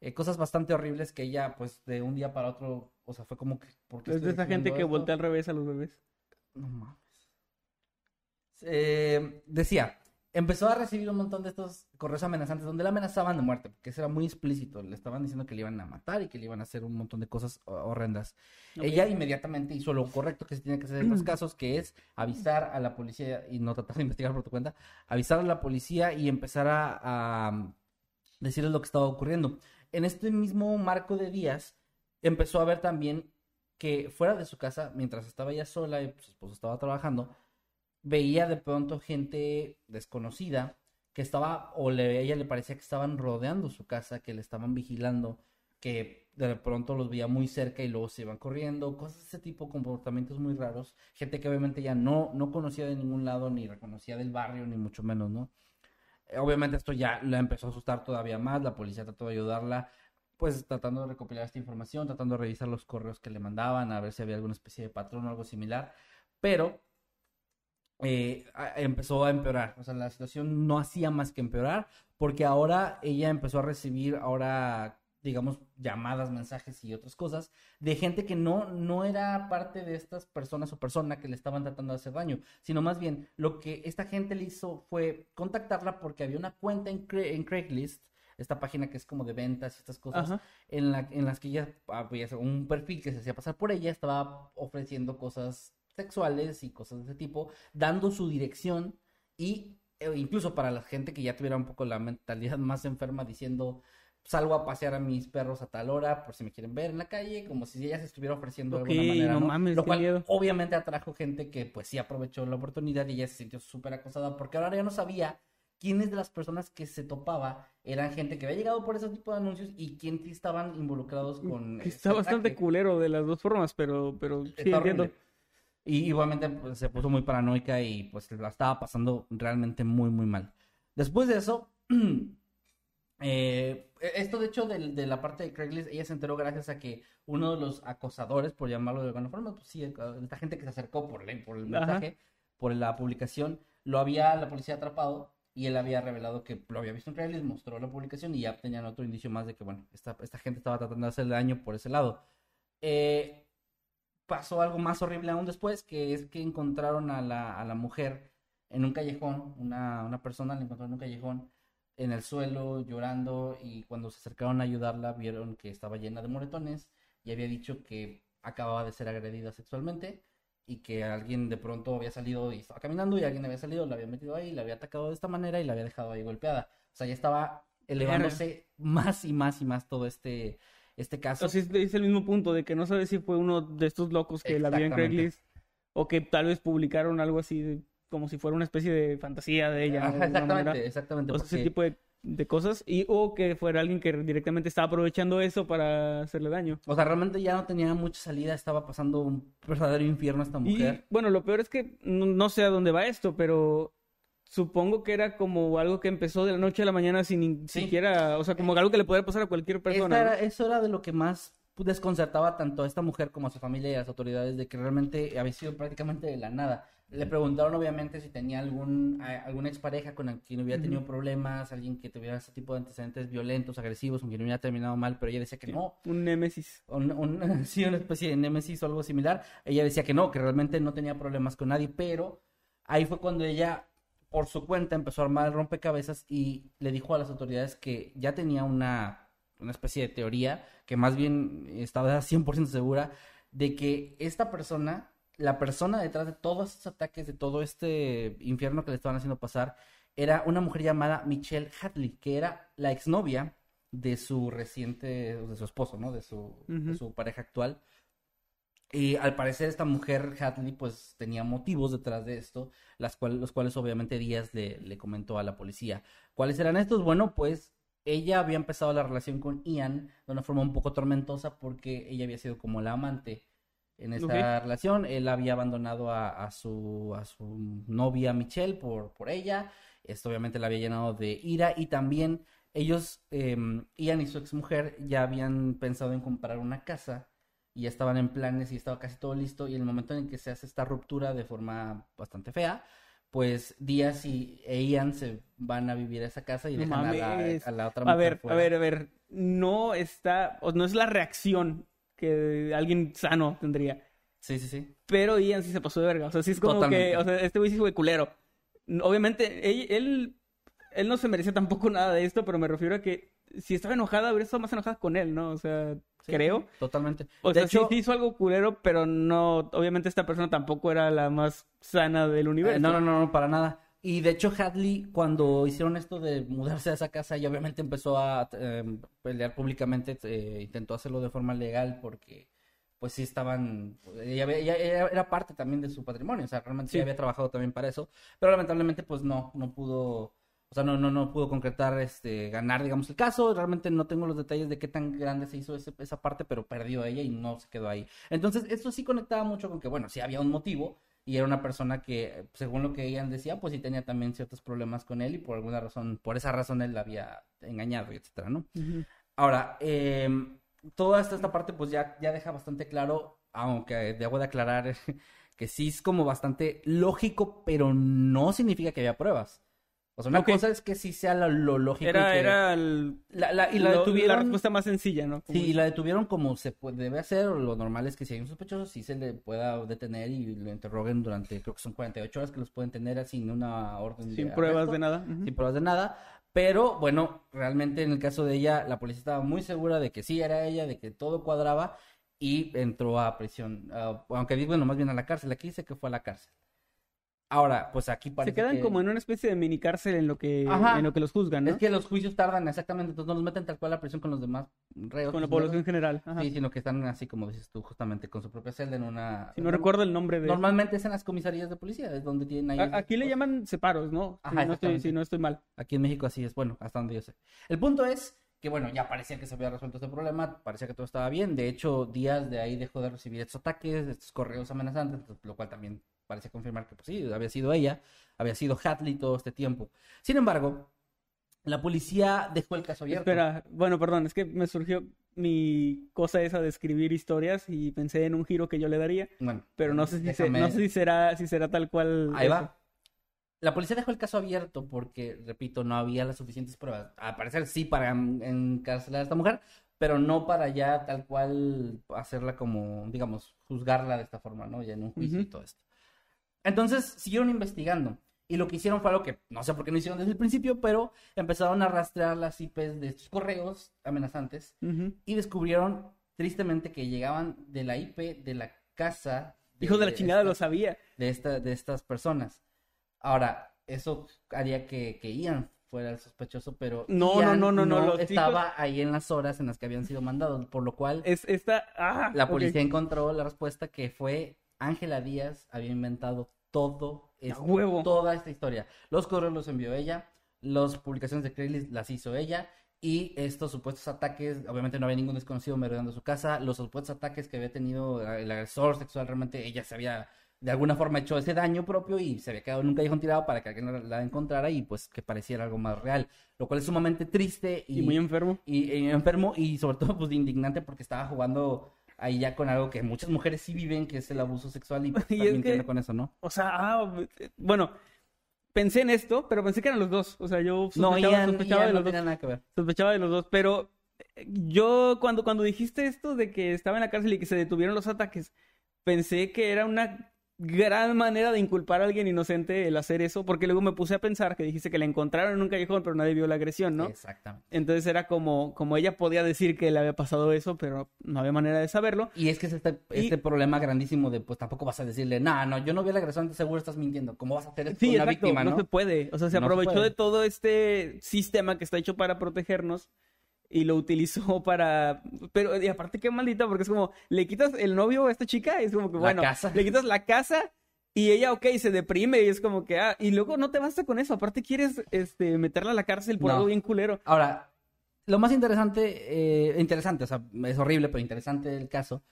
Eh, cosas bastante horribles que ella, pues, de un día para otro, o sea, fue como que... ¿por qué Es de esa gente que esto? voltea al revés a los bebés. No mames. Eh, decía, empezó a recibir un montón de estos correos amenazantes donde la amenazaban de muerte, porque eso era muy explícito. Le estaban diciendo que le iban a matar y que le iban a hacer un montón de cosas horrendas. Ella inmediatamente hizo lo correcto que se tiene que hacer en los casos, que es avisar a la policía y no tratar de investigar por tu cuenta, avisar a la policía y empezar a, a decirles lo que estaba ocurriendo. En este mismo marco de días, empezó a ver también que fuera de su casa, mientras estaba ella sola y su esposo estaba trabajando, veía de pronto gente desconocida que estaba, o le, ella le parecía que estaban rodeando su casa, que le estaban vigilando, que de pronto los veía muy cerca y luego se iban corriendo, cosas de ese tipo, comportamientos muy raros, gente que obviamente ya no, no conocía de ningún lado, ni reconocía del barrio, ni mucho menos, ¿no? Eh, obviamente esto ya la empezó a asustar todavía más, la policía trató de ayudarla, pues tratando de recopilar esta información, tratando de revisar los correos que le mandaban, a ver si había alguna especie de patrón o algo similar, pero eh, empezó a empeorar. O sea, la situación no hacía más que empeorar porque ahora ella empezó a recibir ahora digamos, llamadas, mensajes y otras cosas, de gente que no, no era parte de estas personas o persona que le estaban tratando de hacer daño, sino más bien lo que esta gente le hizo fue contactarla porque había una cuenta en, en Craigslist, esta página que es como de ventas y estas cosas, en, la, en las que ella había un perfil que se hacía pasar por ella, estaba ofreciendo cosas sexuales y cosas de ese tipo, dando su dirección y e incluso para la gente que ya tuviera un poco la mentalidad más enferma diciendo salgo a pasear a mis perros a tal hora por si me quieren ver en la calle, como si ella se estuviera ofreciendo de alguna manera, ¿no? Mames, Lo cual obviamente atrajo gente que pues sí aprovechó la oportunidad y ella se sintió súper acosada porque ahora ya no sabía quiénes de las personas que se topaba eran gente que había llegado por ese tipo de anuncios y quiénes estaban involucrados con... Está bastante culero de las dos formas, pero, pero sí entiendo. Y igualmente pues, se puso muy paranoica y pues la estaba pasando realmente muy, muy mal. Después de eso, eh, esto de hecho de, de, la parte de Craigslist, ella se enteró gracias a que uno de los acosadores, por llamarlo de alguna forma, pues sí, esta gente que se acercó por, por el mensaje, por la publicación, lo había la policía atrapado y él había revelado que lo había visto en Craigslist, mostró la publicación y ya tenían otro indicio más de que, bueno, esta, esta gente estaba tratando de hacerle daño por ese lado. Eh, pasó algo más horrible aún después, que es que encontraron a la, a la mujer en un callejón, una, una persona la encontró en un callejón, en el suelo, llorando, y cuando se acercaron a ayudarla, vieron que estaba llena de moretones y había dicho que acababa de ser agredida sexualmente y que alguien de pronto había salido y estaba caminando y alguien había salido, la había metido ahí, la había atacado de esta manera y la había dejado ahí golpeada. O sea, ya estaba elevándose más y más y más todo este este caso. es el mismo punto de que no sabes si fue uno de estos locos que la vio en Craigslist o que tal vez publicaron algo así como si fuera una especie de fantasía de ella. exactamente, exactamente. O ese tipo de, cosas y o que fuera alguien que directamente estaba aprovechando eso para hacerle daño. O sea, realmente ya no tenía mucha salida, estaba pasando un verdadero infierno esta mujer. Y, bueno, lo peor es que no sé a dónde va esto, pero supongo que era como algo que empezó de la noche a la mañana sin siquiera, o sea, como algo que le podía pasar a cualquier persona. Eso era de lo que más desconcertaba tanto a esta mujer como a su familia y a las autoridades de que realmente había sido prácticamente de la nada. Le preguntaron obviamente si tenía algún alguna expareja con quien hubiera tenido problemas, alguien que tuviera ese tipo de antecedentes violentos, agresivos, con quien hubiera terminado mal, pero ella decía que no. Un némesis. sí, una especie de némesis o algo similar. Ella decía que no, que realmente no tenía problemas con nadie, pero ahí fue cuando ella por su cuenta empezó a armar el rompecabezas y le dijo a las autoridades que ya tenía una, una especie de teoría, que más bien estaba 100% segura de que esta persona, la persona detrás de todos estos ataques, de todo este infierno que le estaban haciendo pasar, era una mujer llamada Michelle Hadley, que era la exnovia de su reciente, de su esposo, ¿no? De su, de su pareja actual. Y al parecer esta mujer, Hadley, pues tenía motivos detrás de esto, las los cuales obviamente Díaz le, le comentó a la policía. ¿Cuáles eran estos? Bueno, pues ella había empezado la relación con Ian de una forma un poco tormentosa porque ella había sido como la amante en esta relación. Él había abandonado a, a, su, a su novia Michelle por, por ella. Esto obviamente la había llenado de ira y también ellos, eh, Ian y su exmujer, ya habían pensado en comprar una casa y ya estaban en planes y estaba casi todo listo y en el momento en que se hace esta ruptura de forma bastante fea, pues Díaz y e Ian se van a vivir a esa casa y dejan a, la, otra mujer A ver, a ver, a ver, no está, o no es la reacción que alguien sano tendría. Sí, sí, sí. Pero Ian sí se pasó de verga, o sea, sí es como que, o sea, este güey sí fue culero. obviamente, él, él, él no se merecía tampoco nada de esto, pero me refiero a que si estaba enojada, habría estado más enojada con él, ¿no? O sea, Sí, creo. Totalmente. O de sea, sí- hecho, sí, hizo algo culero, pero no, obviamente esta persona tampoco era la más sana del universo. Eh, No, no, no, no, para nada. Y de hecho, Hadley, cuando hicieron esto de mudarse a esa casa, y obviamente empezó a eh, pelear públicamente, eh, intentó hacerlo de forma legal porque, pues sí estaban, ella, ella- ella era parte también de su patrimonio, o sea, realmente Sí. había trabajado también para eso, pero lamentablemente, pues no, no pudo, o sea, no, no, no pudo concretar, este, ganar, digamos, el caso. Realmente no tengo los detalles de qué tan grande se hizo ese- esa parte, pero perdió ella y no se quedó ahí. Entonces, esto sí conectaba mucho con que, bueno, sí había un motivo y era una persona que, según lo que ella decía, pues sí tenía también ciertos problemas con él y por alguna razón, por esa razón él la había engañado y etcétera, ¿no? Ahora, eh, toda esta, esta parte pues ya, ya deja bastante claro, aunque debo de aclarar que sí es como bastante lógico, pero no significa que haya pruebas. O sea, una cosa es que sí sea lo, lo lógico. y Era, que- era el- La, la- y la lo- detuvieron. la respuesta más sencilla, ¿no? Como Sí, y la detuvieron como se puede, debe hacer, lo normal es que si hay un sospechoso, sí se le pueda detener y lo interroguen durante, creo que son 48 horas que los pueden tener sin una orden sin de pruebas arresto, de nada. Sin pruebas de nada. Pero bueno, realmente en el caso de ella, la policía estaba muy segura de que sí era ella, de que todo cuadraba y entró a prisión. Ah, aunque digo, bueno, más bien a la cárcel. Aquí dice que fue a la cárcel. Ahora, pues aquí Se parece quedan que... como en una especie de mini cárcel en lo que, Ajá. en lo que los juzgan, ¿no? Es que los juicios tardan exactamente, entonces no los meten tal cual a prisión con los demás reos. Con la población general. Ajá. Sí, sino que están así como dices tú, justamente con su propia celda en una... Si no recuerdo el nombre de... Normalmente es en las comisarías de policía, es donde tienen ahí... A- Aquí le llaman separos, ¿no? Ajá, si, no estoy, exactamente. si no estoy mal. Aquí en México así es, bueno, hasta donde yo sé. El punto es que, bueno, ya parecía que se había resuelto este problema, parecía que todo estaba bien. De hecho, días de ahí dejó de recibir estos ataques, estos correos amenazantes, lo cual también parece confirmar que, pues sí, había sido ella, había sido Hadley todo este tiempo. Sin embargo, la policía dejó el caso abierto. Espera, bueno, perdón, es que me surgió mi cosa esa de escribir historias y pensé en un giro que yo le daría, Bueno, pero no sé si, se- no sé si será, si será tal cual. Ahí eso. va. La policía dejó el caso abierto porque, repito, no había las suficientes pruebas. Al parecer sí para en- encarcelar a esta mujer, pero no para ya tal cual hacerla como, digamos, juzgarla de esta forma, ¿no? Ya en un juicio y todo esto. Entonces siguieron investigando. Y lo que hicieron fue algo que no sé por qué no hicieron desde el principio, pero empezaron a rastrear las IPs de estos correos amenazantes y descubrieron tristemente que llegaban de la IP de la casa. Hijo de la chingada, esta- lo sabía. de, esta, de estas personas. Ahora, eso haría que, que Ian fuera el sospechoso, pero No, Ian no, no, no, no, los estaba ahí en las horas en las que habían sido mandados, por lo cual Es esta. Ah, la policía encontró la respuesta que fue Ángela Díaz había inventado todo esto, huevo. toda esta historia. Los correos los envió ella, las publicaciones de Craigslist las hizo ella. Y estos supuestos ataques, obviamente no había ningún desconocido merodeando su casa, los supuestos ataques que había tenido el agresor sexual, realmente ella se había de alguna forma hecho ese daño propio y se había quedado en un tirado para que alguien la- la encontrara y pues que pareciera algo más real, lo cual es sumamente triste Y muy enfermo. y, y enfermo y sobre todo pues indignante porque estaba jugando ahí ya con algo que muchas mujeres sí viven, que es el abuso sexual y pues, Y están es mintiendo que- con eso, ¿no? O sea, ah, bueno, pensé en esto, pero pensé que eran los dos. O sea, yo No, sospechaba, Ian, sospechaba Ian de no los dos. tenía nada que ver. Sospechaba de los dos, pero eh, yo cuando, cuando dijiste esto de que estaba en la cárcel y que se detuvieron los ataques, pensé que era una gran manera de inculpar a alguien inocente el hacer eso, porque luego me puse a pensar que dijiste que la encontraron en un callejón, pero nadie vio la agresión, ¿no? Exactamente. Entonces era como, como ella podía decir que le había pasado eso, pero no había manera de saberlo. Y es que es este, Y- este problema grandísimo de, pues tampoco vas a decirle, no, no, yo no vi la agresión, seguro estás mintiendo. ¿Cómo vas a hacer esto Sí, con una exacto, víctima, no, no? se puede. O sea, se No aprovechó de todo este sistema que está hecho para protegernos y lo utilizó para... Pero, y aparte, qué maldita, porque es como, le quitas el novio a esta chica y es como que, bueno, le quitas la casa y ella, ok, se deprime y es como que, ah, y luego no te basta con eso, aparte quieres, este, meterla a la cárcel por No. algo bien culero. Ahora, lo más interesante, eh, interesante, o sea, es horrible, pero interesante el caso.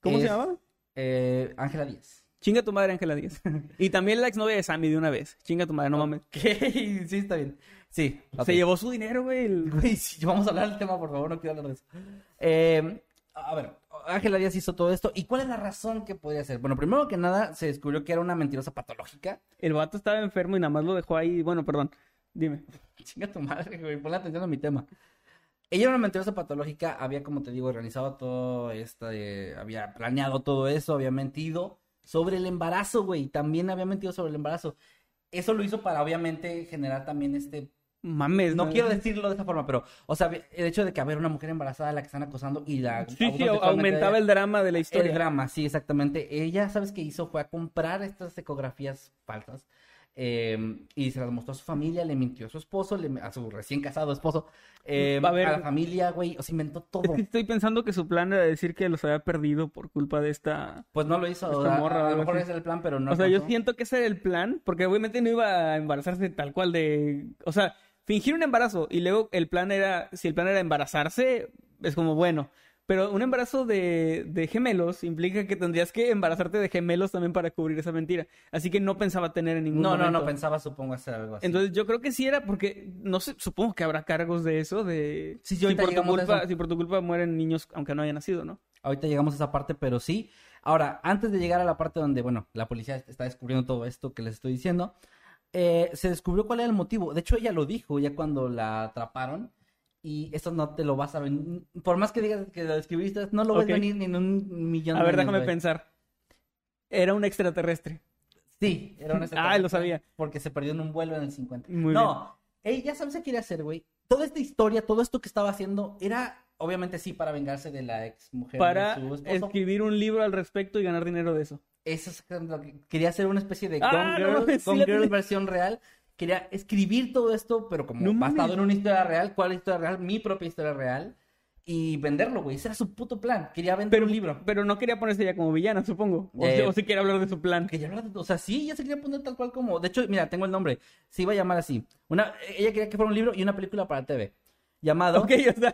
¿Cómo se es, llamaba? eh, Ángela Díaz. Chinga tu madre, Ángela Díaz. y también la exnovia de Sammy de una vez. Chinga tu madre, no mames. ¿Qué? Sí, está bien. Sí. Se llevó su dinero, güey. el- Güey, sí, vamos a hablar del tema, por favor, no quiero hablar de eso. Eh, a ver, Ángela Díaz hizo todo esto. ¿Y cuál es la razón que podría ser? Bueno, primero que nada, se descubrió que era una mentirosa patológica. El vato estaba enfermo y nada más lo dejó ahí. Bueno, perdón. Dime. Chinga tu madre, güey, ponle atención a mi tema. Ella era una mentirosa patológica, había, como te digo, organizado todo esto, eh, había planeado todo eso, había mentido sobre el embarazo, güey, también había mentido sobre el embarazo. eso lo hizo para obviamente generar también este Mames. no quiero decirlo de esa forma, pero, o sea, el hecho de que haber una mujer embarazada a la que están acosando y la... Sí, sí, aumentaba el drama de la historia. el drama, sí, exactamente. Ella, ¿sabes qué hizo? Fue a comprar estas ecografías falsas eh, y se las mostró a su familia, le mintió a su esposo, le- a su recién casado esposo, eh, Va a ver- a la familia, güey, o sea, inventó todo. Estoy pensando que su plan era decir que los había perdido por culpa de esta... Pues no lo hizo, Esta a- morra o a, lo mejor así. ese era el plan, pero no o sea, yo siento que ese era el plan, porque obviamente no iba a embarazarse tal cual de... O sea, fingir un embarazo y luego el plan era... Si el plan era embarazarse, es como bueno. Pero un embarazo de, de gemelos implica que tendrías que embarazarte de gemelos también para cubrir esa mentira. Así que no pensaba tener en ningún No, no, momento. no, pensaba, supongo, hacer algo así. Entonces yo creo que sí era porque, no sé, supongo que habrá cargos de eso, de Sí, sí, si, por tu culpa, si por tu culpa mueren niños aunque no hayan nacido, ¿no? Ahorita llegamos a esa parte, pero sí. Ahora, antes de llegar a la parte donde, bueno, la policía está descubriendo todo esto que les estoy diciendo, eh, se descubrió cuál era el motivo. De hecho, ella lo dijo ya cuando la atraparon. Y esto no te lo vas a ver. Por más que digas que lo describiste, no lo ves Ok. venir ni en un millón A de ver, años, déjame güey. pensar. Era un extraterrestre. Sí, era una Ah, lo sabía. Porque se perdió en un vuelo en el 50. Muy no, ella sabes qué quería hacer, güey. Toda esta historia, todo esto que estaba haciendo, era obviamente sí para vengarse de la ex mujer Para de su escribir un libro al respecto y ganar dinero de eso. Eso es lo que quería hacer una especie de Ah, Gone no Girl, mames, sí Gone Girl versión real. Quería escribir todo esto, pero como No basado en una historia real. ¿Cuál historia real? Mi propia historia real. Y venderlo, güey. Ese era su puto plan. Quería vender Pero, un libro. pero no quería ponerse ya como villana, supongo. O, Eh, si, o si quiere hablar de su plan. Quería hablar de- o sea, sí, ella se quería poner tal cual como. De hecho, mira, tengo el nombre. Se iba a llamar así. Una, ella quería que fuera un libro y una película para TV. Llamado. Ok, o sea,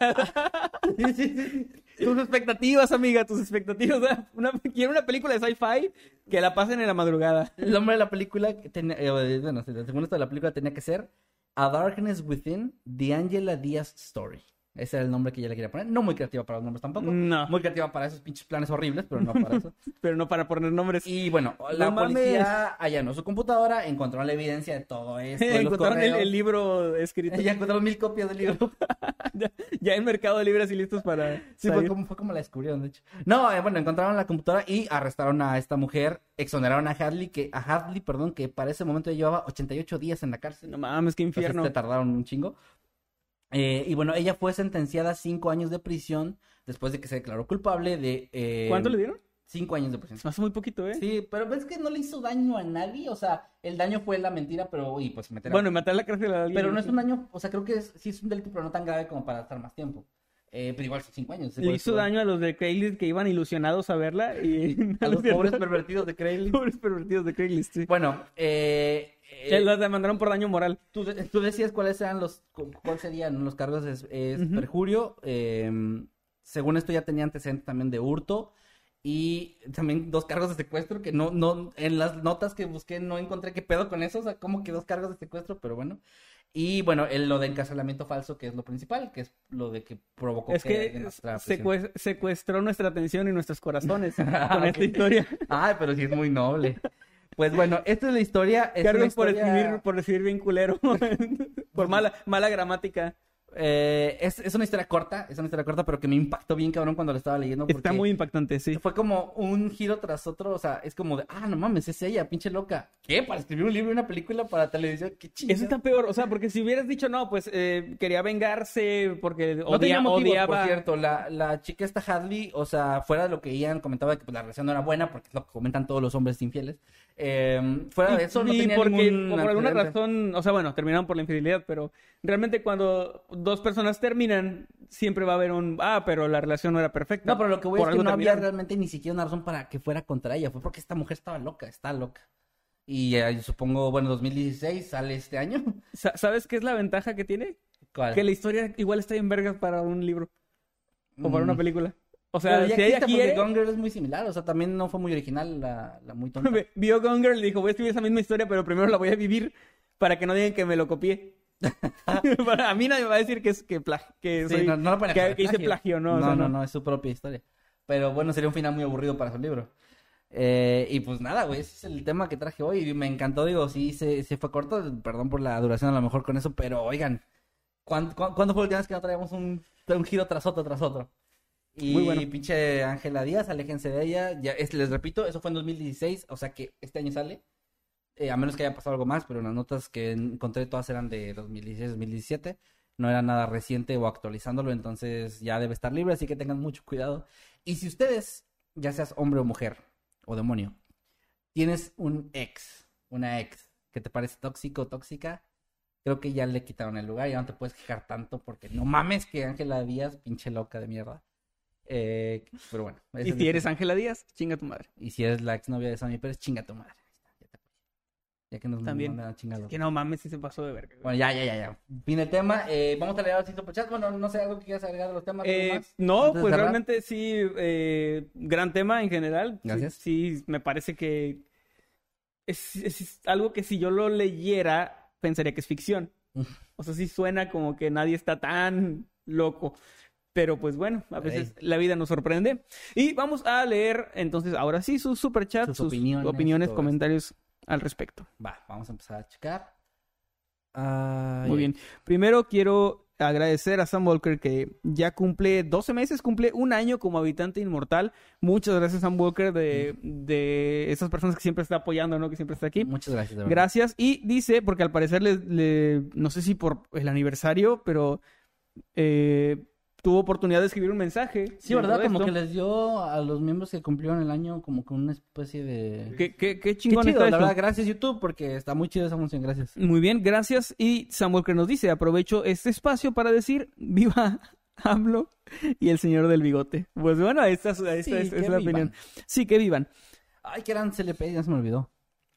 tus expectativas, amiga, tus expectativas. una, quiero una película de sci-fi que la pasen en la madrugada. El nombre de la película, tenía, eh, bueno, según esto de la película tenía que ser A Darkness Within, The Angela Diaz Story. Ese era el nombre que ella le quería poner. No muy creativa para los nombres tampoco. No. Muy creativa para esos pinches planes horribles, pero no para eso. Pero no para poner nombres. Y bueno, la No policía allanó su computadora, encontró la evidencia de todo esto. de Encontraron el, libro escrito. Ella encontró mil copias del libro. ya, ya en Mercado Libre así listos para Sí, fue como, fue como la descubrieron, de hecho. No, eh, bueno, encontraron la computadora y arrestaron a esta mujer, exoneraron a Hadley, que, a Hadley, perdón, que para ese momento ya llevaba 88 días en la cárcel. No mames, qué Entonces infierno. se tardaron un chingo. Eh, y bueno, ella fue sentenciada a cinco años de prisión después de que se declaró culpable de... eh, ¿Cuánto le dieron? Cinco años de prisión. Hace muy poquito, ¿eh? Sí, pero ves que no le hizo daño a nadie, o sea, el daño fue la mentira, pero, uy, pues meter a- Bueno, y matar la cárcel a alguien. Pero no es un daño, o sea, creo que es- sí es un delito, pero no tan grave como para estar más tiempo. Eh, pero igual cinco años. Le hizo daño a los de Craigslist que iban ilusionados a verla y... A los pobres pervertidos de Craigslist. pobres pervertidos de Craigslist, sí. Bueno, eh, eh, los demandaron por daño moral. tú, tú decías cuáles eran los, cu- cuáles serían los cargos es, es perjurio. eh, según esto ya tenía antecedentes también de hurto y también dos cargos de secuestro que no, no, en las notas que busqué no encontré qué pedo con eso, o sea, como que dos cargos de secuestro, pero bueno. Y bueno, el, lo de encarcelamiento falso, que es lo principal, que es lo de que provocó Es que nuestra secue- secuestró nuestra atención y nuestros corazones con Ah, esta historia. Ay, pero sí es muy noble. Pues bueno, esta es la historia. Es una Cargos por escribir, por escribir bien culero. por mala, mala gramática. Eh, es, es una historia corta, es una historia corta, pero que me impactó bien cabrón cuando la estaba leyendo. Está muy impactante, sí. Fue como un giro tras otro, o sea, es como de, ah, no mames, es ella, pinche loca. ¿Qué? ¿Para escribir un libro y una película para televisión? ¿Qué chingada? Eso está peor, o sea, porque si hubieras dicho no, pues eh, quería vengarse porque No tenía odia- motivos, odiaba. por cierto. La, la chica esta Hadley, o sea, fuera de lo que Ian comentaba de que pues, la relación no era buena, porque es lo que comentan todos los hombres infieles. Eh, fuera de eso, no Y tenía porque ningún por alguna razón, o sea, bueno, terminaron por la infidelidad, pero realmente cuando dos personas terminan, siempre va a haber un, ah, pero la relación no era perfecta. No, pero lo que voy Por es que no había terminaron. realmente ni siquiera una razón para que fuera contra ella. Fue porque esta mujer estaba loca, está loca. Y eh, supongo, bueno, 2016 sale este año. Sa- ¿Sabes qué es la ventaja que tiene? ¿Cuál? Que la historia igual está en vergas para un libro o para una Mm. película. O Pero sea, ya si ella porque quiere, Gone Girl es muy similar, o sea, también no fue muy original la, la muy tonta. vio Gone Girl y dijo, voy a escribir esa misma historia, pero primero la voy a vivir para que no digan que me lo copié. Para- a mí nadie me va a decir que es que, plag- que, Sí, soy- no, no que- que hice plagio, ¿no? O No, sea, no, no, es su propia historia. Pero bueno, sería un final muy aburrido para su libro. Eh, y pues nada, güey, ese es el tema que traje hoy. y Me encantó, digo, sí, se, se fue corto, perdón por la duración a lo mejor con eso, pero oigan, ¿cuándo, cuándo- fue la última vez que no traíamos un, un giro tras otro, tras otro? Y Muy bueno. pinche Ángela Díaz, aléjense de ella. Ya, es- les repito, eso fue en 2016, o sea que este año sale. eh, a menos que haya pasado algo más, pero las notas que encontré todas eran de 2016-2017, no era nada reciente o actualizándolo, entonces ya debe estar libre, así que tengan mucho cuidado. Y si ustedes, ya seas hombre o mujer o demonio, tienes un ex, una ex que te parece tóxico o tóxica, creo que ya le quitaron el lugar, ya no te puedes quejar tanto porque no mames que Ángela Díaz, pinche loca de mierda. Eh, pero bueno. Y si eres. Ángela Díaz, chinga tu madre. Y si eres la exnovia de Sammy Pérez, chinga tu madre. Ya que nos También. mandan chingado. Que no mames si se pasó de verga. Bueno, ya, ya, ya, ya. Fin del tema. Eh, vamos a leer al super chat. Bueno, no sé, algo que quieras agregar a los temas. ¿algo Eh, más? no, pues cerrar. realmente sí, eh, gran tema en general. Gracias. Sí, me parece que es, es algo que si yo lo leyera, pensaría que es ficción. O sea, sí suena como que nadie está tan loco. Pero pues bueno, a veces la vida nos sorprende. Y vamos a leer entonces ahora sí sus superchats, Sus sus, opiniones, opiniones, esto. comentarios al respecto. Va, vamos a empezar a checar. Ay, Muy bien. Primero quiero agradecer a Sam Walker que ya cumple 12 meses, cumple un año como habitante inmortal. Muchas gracias, Sam Walker, de, de esas personas que siempre está apoyando, ¿no? Que siempre está aquí. Muchas gracias. de verdad. Gracias. Y dice, porque al parecer le, le- no sé si por el aniversario, pero eh, tuvo oportunidad de escribir un mensaje. Sí, ¿verdad? Como que les dio a los miembros que cumplieron el año como con una especie de... Qué, qué- qué Qué chingón chido, está la verdad. Gracias YouTube porque está muy chido esa función. Gracias. Muy bien, gracias. Y Samuel que nos dice, aprovecho este espacio para decir, viva AMLO y el señor del bigote. Pues bueno, esta, es- esta Sí, es, que es la opinión. Sí, que vivan. Ay, que eran CLP, ya se me olvidó.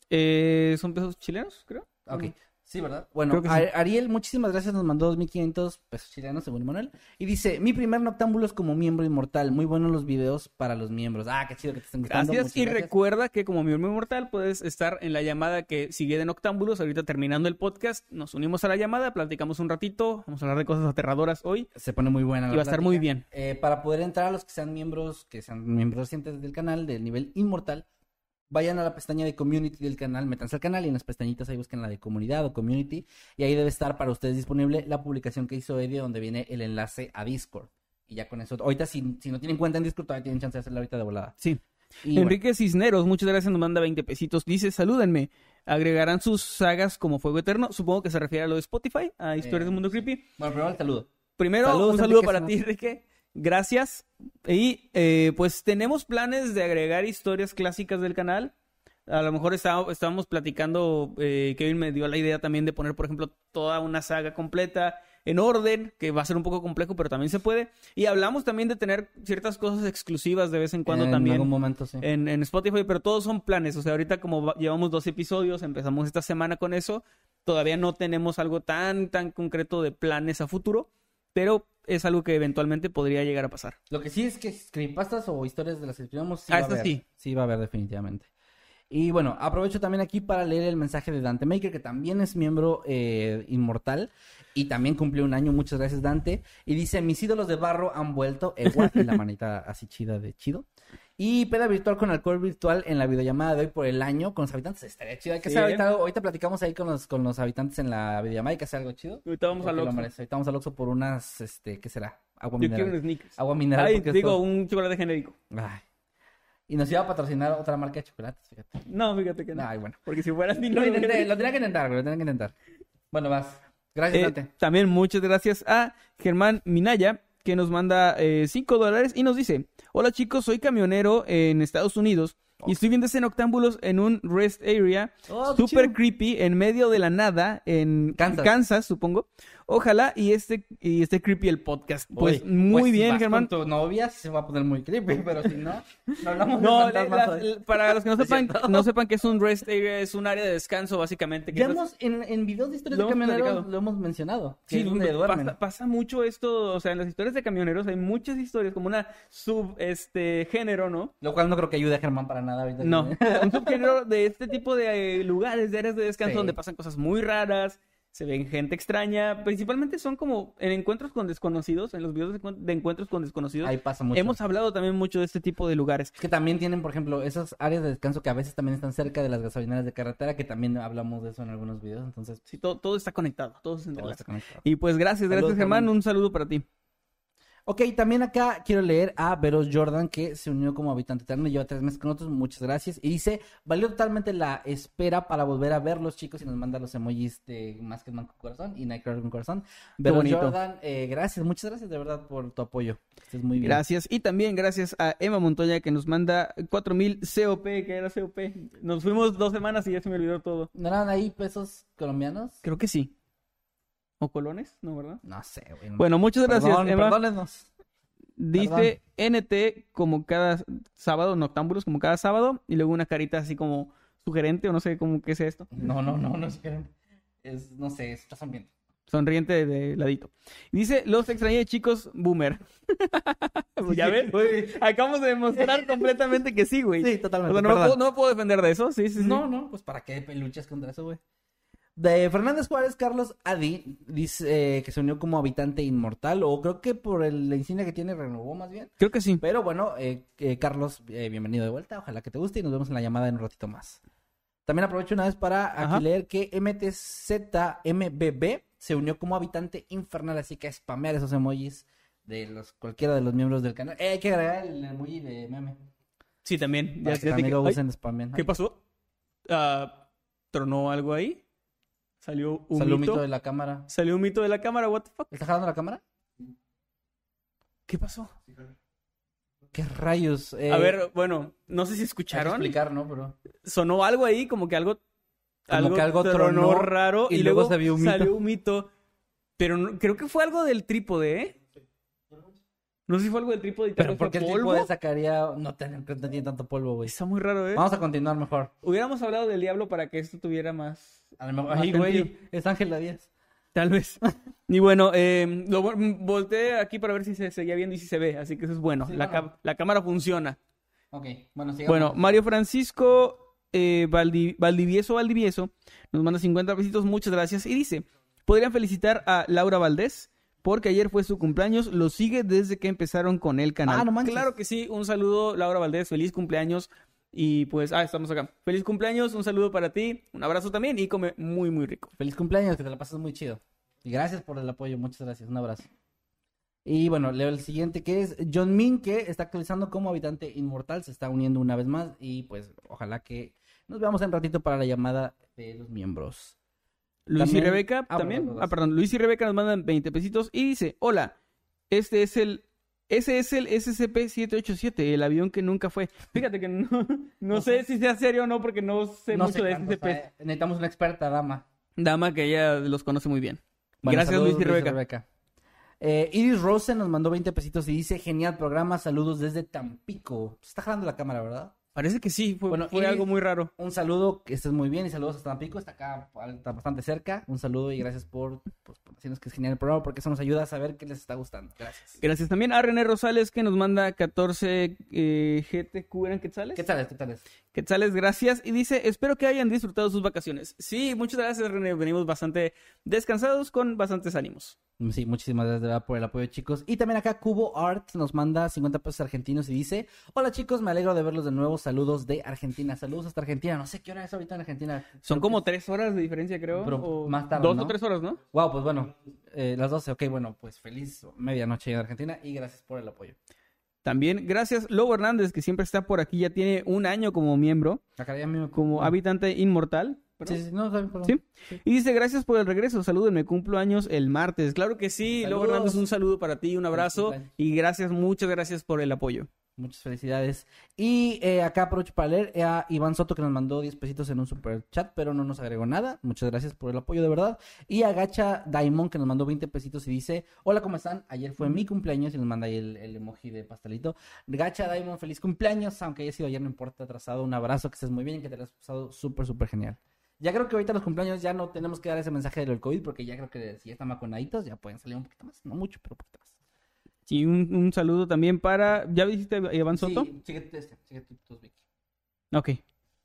Eh, ¿Son pesos chilenos, creo? Ok. Mm. Sí, ¿verdad? Bueno, sí. Ar- Ariel, muchísimas gracias, nos mandó 2.500 pesos chilenos, según Manuel. Y dice, mi primer noctámbulo es como miembro inmortal. Muy buenos los videos para los miembros. Ah, qué chido que te estén gustando. Gracias. muchas Y recuerda que como miembro inmortal puedes estar en la llamada que sigue de Noctámbulos. Ahorita terminando el podcast, nos unimos a la llamada, platicamos un ratito, vamos a hablar de cosas aterradoras hoy. Se pone muy buena. la Y va a estar muy bien. Eh, para poder entrar a los que sean miembros, que sean miembros recientes del canal, del nivel inmortal, vayan a la pestaña de community del canal, métanse al canal y en las pestañitas ahí busquen la de comunidad o community. Y ahí debe estar para ustedes disponible la publicación que hizo Eddie, donde viene el enlace a Discord. Y ya con eso, ahorita si, si no tienen cuenta en Discord, todavía tienen chance de hacerla ahorita de volada. Sí. Y bueno, Enrique Cisneros, muchas gracias, nos manda 20 pesitos. Dice, salúdenme. ¿Agregarán sus sagas como Fuego Eterno? Supongo que se refiere a lo de Spotify, a Historias Eh, del Mundo Creepy. bueno, primero el saludo. Primero, Saludos, un saludo Enrique para ti. Enrique. Gracias. Y eh, pues tenemos planes de agregar historias clásicas del canal. A lo mejor está- estábamos platicando, eh, Kevin me dio la idea también de poner, por ejemplo, toda una saga completa en orden, que va a ser un poco complejo, pero también se puede. Y hablamos también de tener ciertas cosas exclusivas de vez en cuando en también algún momento, sí. en, en Spotify, pero todos son planes. O sea, ahorita como va- llevamos dos episodios, empezamos esta semana con eso, todavía no tenemos algo tan, tan concreto de planes a futuro, pero es algo que eventualmente podría llegar a pasar. Lo que sí es que creepypastas o historias de las que escribimos sí Ah, va a estas haber. sí. Sí va a haber definitivamente. Y bueno, aprovecho también aquí para leer el mensaje de Dante Maker, que también es miembro eh, inmortal y también cumplió un año. Muchas gracias, Dante. Y dice, mis ídolos de barro han vuelto. Ewa, y la manita así chida de chido. Y peda virtual con alcohol virtual en la videollamada de hoy por el año con los habitantes. Estaría chido. Hay que Sí, hacer ahorita, ahorita platicamos ahí con los, con los habitantes en la videollamada. Hay que hacer algo chido. Ahorita vamos al Oxxo. Ahorita vamos al Oxxo por unas, este, ¿qué será? Agua Yo mineral. quiero un sneakers. Agua mineral. Ay, digo, esto- un chocolate genérico. Ay. Y nos iba a patrocinar otra marca de chocolates, fíjate. No, fíjate que no. Ay, bueno. Porque si fueras ni Lo, tenía que intentar, güey, lo tenía que intentar. Bueno, vas. Gracias, Eh, Dante. también muchas gracias a Germán Minaya, que nos manda 5 dólares y nos dice: Hola chicos, soy camionero en Estados Unidos y estoy viendo ese noctámbulos en un rest area Oh, super creepy en medio de la nada en Kansas. Kansas, supongo. Ojalá y este y esté creepy el podcast. Pues Oye, muy pues, si bien, vas Germán. Con tu novia se va a poner muy creepy, pero si no, no hablamos No, de la- la- para los que no ¿Es sepan, no sepan que es un rest area, es un área de descanso básicamente. que Ya hemos, en, en videos de historias de camioneros lo hemos mencionado. Sí, donde pasa, pasa mucho esto, o sea, en las historias de camioneros hay muchas historias, como una sub, este, género, ¿no? Lo cual no creo que ayude a Germán para nada ahorita. No, un subgénero de este tipo de eh, lugares, de áreas de descanso Sí. donde pasan cosas muy raras, se ven gente extraña, principalmente son como en encuentros con desconocidos, en los videos de, encuent- de encuentros con desconocidos. Ahí pasa mucho. Hemos hablado también mucho de este tipo de lugares. Es que también tienen, por ejemplo, esas áreas de descanso que a veces también están cerca de las gasolineras de carretera, que también hablamos de eso en algunos videos, entonces Sí, todo, todo está conectado, todo se todo entrelaza. está conectado. Y pues gracias, gracias Saludos, Germán. un saludo para ti. Ok, también acá quiero leer a Veros Jordan, que se unió como habitante eterno, lleva tres meses con nosotros, muchas gracias. Y dice, valió totalmente la espera para volver a ver los chicos y nos manda los emojis de más que con corazón y Nightcrawler con corazón. Veros bonito. Jordan, eh, gracias, muchas gracias de verdad por tu apoyo. Estés muy bien. Gracias. Y también gracias a Emma Montoya que nos manda 4000 COP, que era COP. Nos fuimos dos semanas y ya se me olvidó todo. ¿No eran ahí pesos colombianos? Creo que sí. ¿O colones? No, ¿verdad? No sé, güey. Bueno, muchas gracias, Perdón, Emma. perdónenos. Dice NT como cada sábado, Noctámbulos como cada sábado, y luego una carita así como sugerente, o no sé cómo qué es esto. No, no, no, no es que- Es, no sé, estás ambiente. Sonriente de, de ladito. Dice, los extrañé chicos, boomer. ya ves, güey, acabamos de demostrar completamente que sí, güey. Sí, O totalmente. sea, no, me perdón. puedo, no me puedo defender de eso, sí, sí, sí. No, no, pues para qué luchas contra eso, güey. De Fernández Juárez, Carlos Adi dice eh, que se unió como habitante inmortal, o creo que por el- la insignia que tiene renovó más bien. Creo que sí. Pero bueno, eh, eh, Carlos, bienvenido de vuelta. Ojalá que te guste y nos vemos en la llamada en un ratito más. También aprovecho una vez para Ajá. aquí leer que MTZMBB se unió como habitante infernal, así que a spamear esos emojis de los cualquiera de los miembros del canal. Eh, hay que agregar el emoji de meme. Sí, también. Ya, que ya te- también lo Ay, usen, spamen. ¿Qué pasó? Ah, ¿Tronó algo ahí? ¿Salió un Salió un mito? mito de la cámara. ¿Salió un mito de la cámara? ¿What the fuck? ¿Está jalando la cámara? ¿Qué pasó? ¿Qué rayos? Eh, A ver, bueno, no sé si hay que escucharon. explicar, ¿no? Pero... Sonó algo ahí, como que algo. Como que algo tronó raro. y Y, luego luego, se vio un mito. salió un mito. Pero no- creo que fue algo del trípode, ¿eh? No sé si fue algo del trípode y tal Pero vez ¿por fue qué el polvo. tipo de sacaría... No, tiene- no tiene tanto polvo, güey. Está muy raro, ¿eh? Vamos a continuar mejor. Hubiéramos hablado del diablo para que esto tuviera más. A lo mejor... Ay, güey, es Ángela Díaz. Tal vez. y bueno, eh, lo volteé aquí para ver si se seguía viendo y si se ve. Así que eso es bueno. Sí, la, bueno. ca- la cámara funciona. Ok, bueno, sigamos. Bueno, Mario Francisco eh, Valdi- Valdivieso Valdivieso nos manda 50 pesitos, muchas gracias. Y dice, podrían felicitar a Laura Valdés porque ayer fue su cumpleaños, lo sigue desde que empezaron con el canal. Ah, no manches. Claro que sí, un saludo Laura Valdés, feliz cumpleaños. Y pues, ah, estamos acá. Feliz cumpleaños, un saludo para ti, un abrazo también y come muy, muy rico. Feliz cumpleaños, que te la pases muy chido. Y gracias por el apoyo, muchas gracias. Un abrazo. Y bueno, leo el siguiente que es John Min, que está actualizando como habitante inmortal, se está uniendo una vez más y pues ojalá que nos veamos en ratito para la llamada de los miembros. Luis También- y Rebeca Ah, también. perdón, Ah, perdón. Luis y Rebeca nos mandan 20 pesitos y dice, hola, este es el... Ese es el SCP-787, el avión que nunca fue. Fíjate que no, no sé si sea serio o no, porque no sé No mucho sé de SCP. Necesitamos una experta, dama. Dama que ella los conoce muy bien. Bueno, Gracias, saludos, Luis y Rebeca. Eh, Iris Rosen nos mandó 20 pesitos y dice, genial programa, saludos desde Tampico. Se está jalando la cámara, ¿verdad? Parece que sí, fue, Bueno, fue Iris- algo muy raro. Un saludo, que estés muy bien y saludos hasta Tampico, está acá está bastante cerca. Un saludo y gracias por, pues, por decirnos que es genial el programa porque eso nos ayuda a saber qué les está gustando. Gracias. Gracias también a René Rosales que nos manda 14 eh, GTQ, ¿eran quetzales? ¿Qué tal? ¿Qué tal? es? Quetzales, gracias. Y dice, espero que hayan disfrutado sus vacaciones. Sí, muchas gracias, René. Venimos bastante descansados con bastantes ánimos. Sí, muchísimas gracias de verdad por el apoyo, chicos. Y también acá Cubo Art nos manda 50 pesos argentinos y dice: Hola, chicos, me alegro de verlos de nuevo. Saludos de Argentina. Saludos hasta Argentina. No sé qué hora es ahorita en Argentina. Son como tres horas de diferencia, creo. Pero o más tarde, Dos ¿no? o tres horas, ¿no? Wow, pues bueno, eh, las 12. Ok, bueno, pues feliz medianoche en Argentina y gracias por el apoyo. También gracias Lobo Hernández, que siempre está por aquí, ya tiene un año como miembro, Acá ya me- como habitante inmortal. Sí, no. Y dice, gracias por el regreso, salúdenme, cumplo años el martes. Claro que sí, Saludos. Hernández, un saludo para ti, un abrazo y gracias, muchas gracias por el apoyo. Muchas felicidades. Y eh, acá aprovecho para leer eh, a Iván Soto que nos mandó 10 pesitos en un super chat, pero no nos agregó nada. Muchas gracias por el apoyo de verdad. Y a Gacha Daimon que nos mandó 20 pesitos y dice, hola, ¿cómo están? Ayer fue mi cumpleaños y nos manda ahí el, el emoji de pastelito. Gacha Daimon, feliz cumpleaños, aunque haya sido ayer, no importa, atrasado. Un abrazo, que estés muy bien y que te lo hayas pasado súper, súper genial. Ya creo que ahorita los cumpleaños ya no tenemos que dar ese mensaje del COVID porque ya creo que si ya están vacunaditos ya pueden salir un poquito más. No mucho, pero un poquito más. Y un, un saludo también para... ¿Ya dijiste a Iván Soto? Sí, síguete este, síguete tus, Vicky. Ok.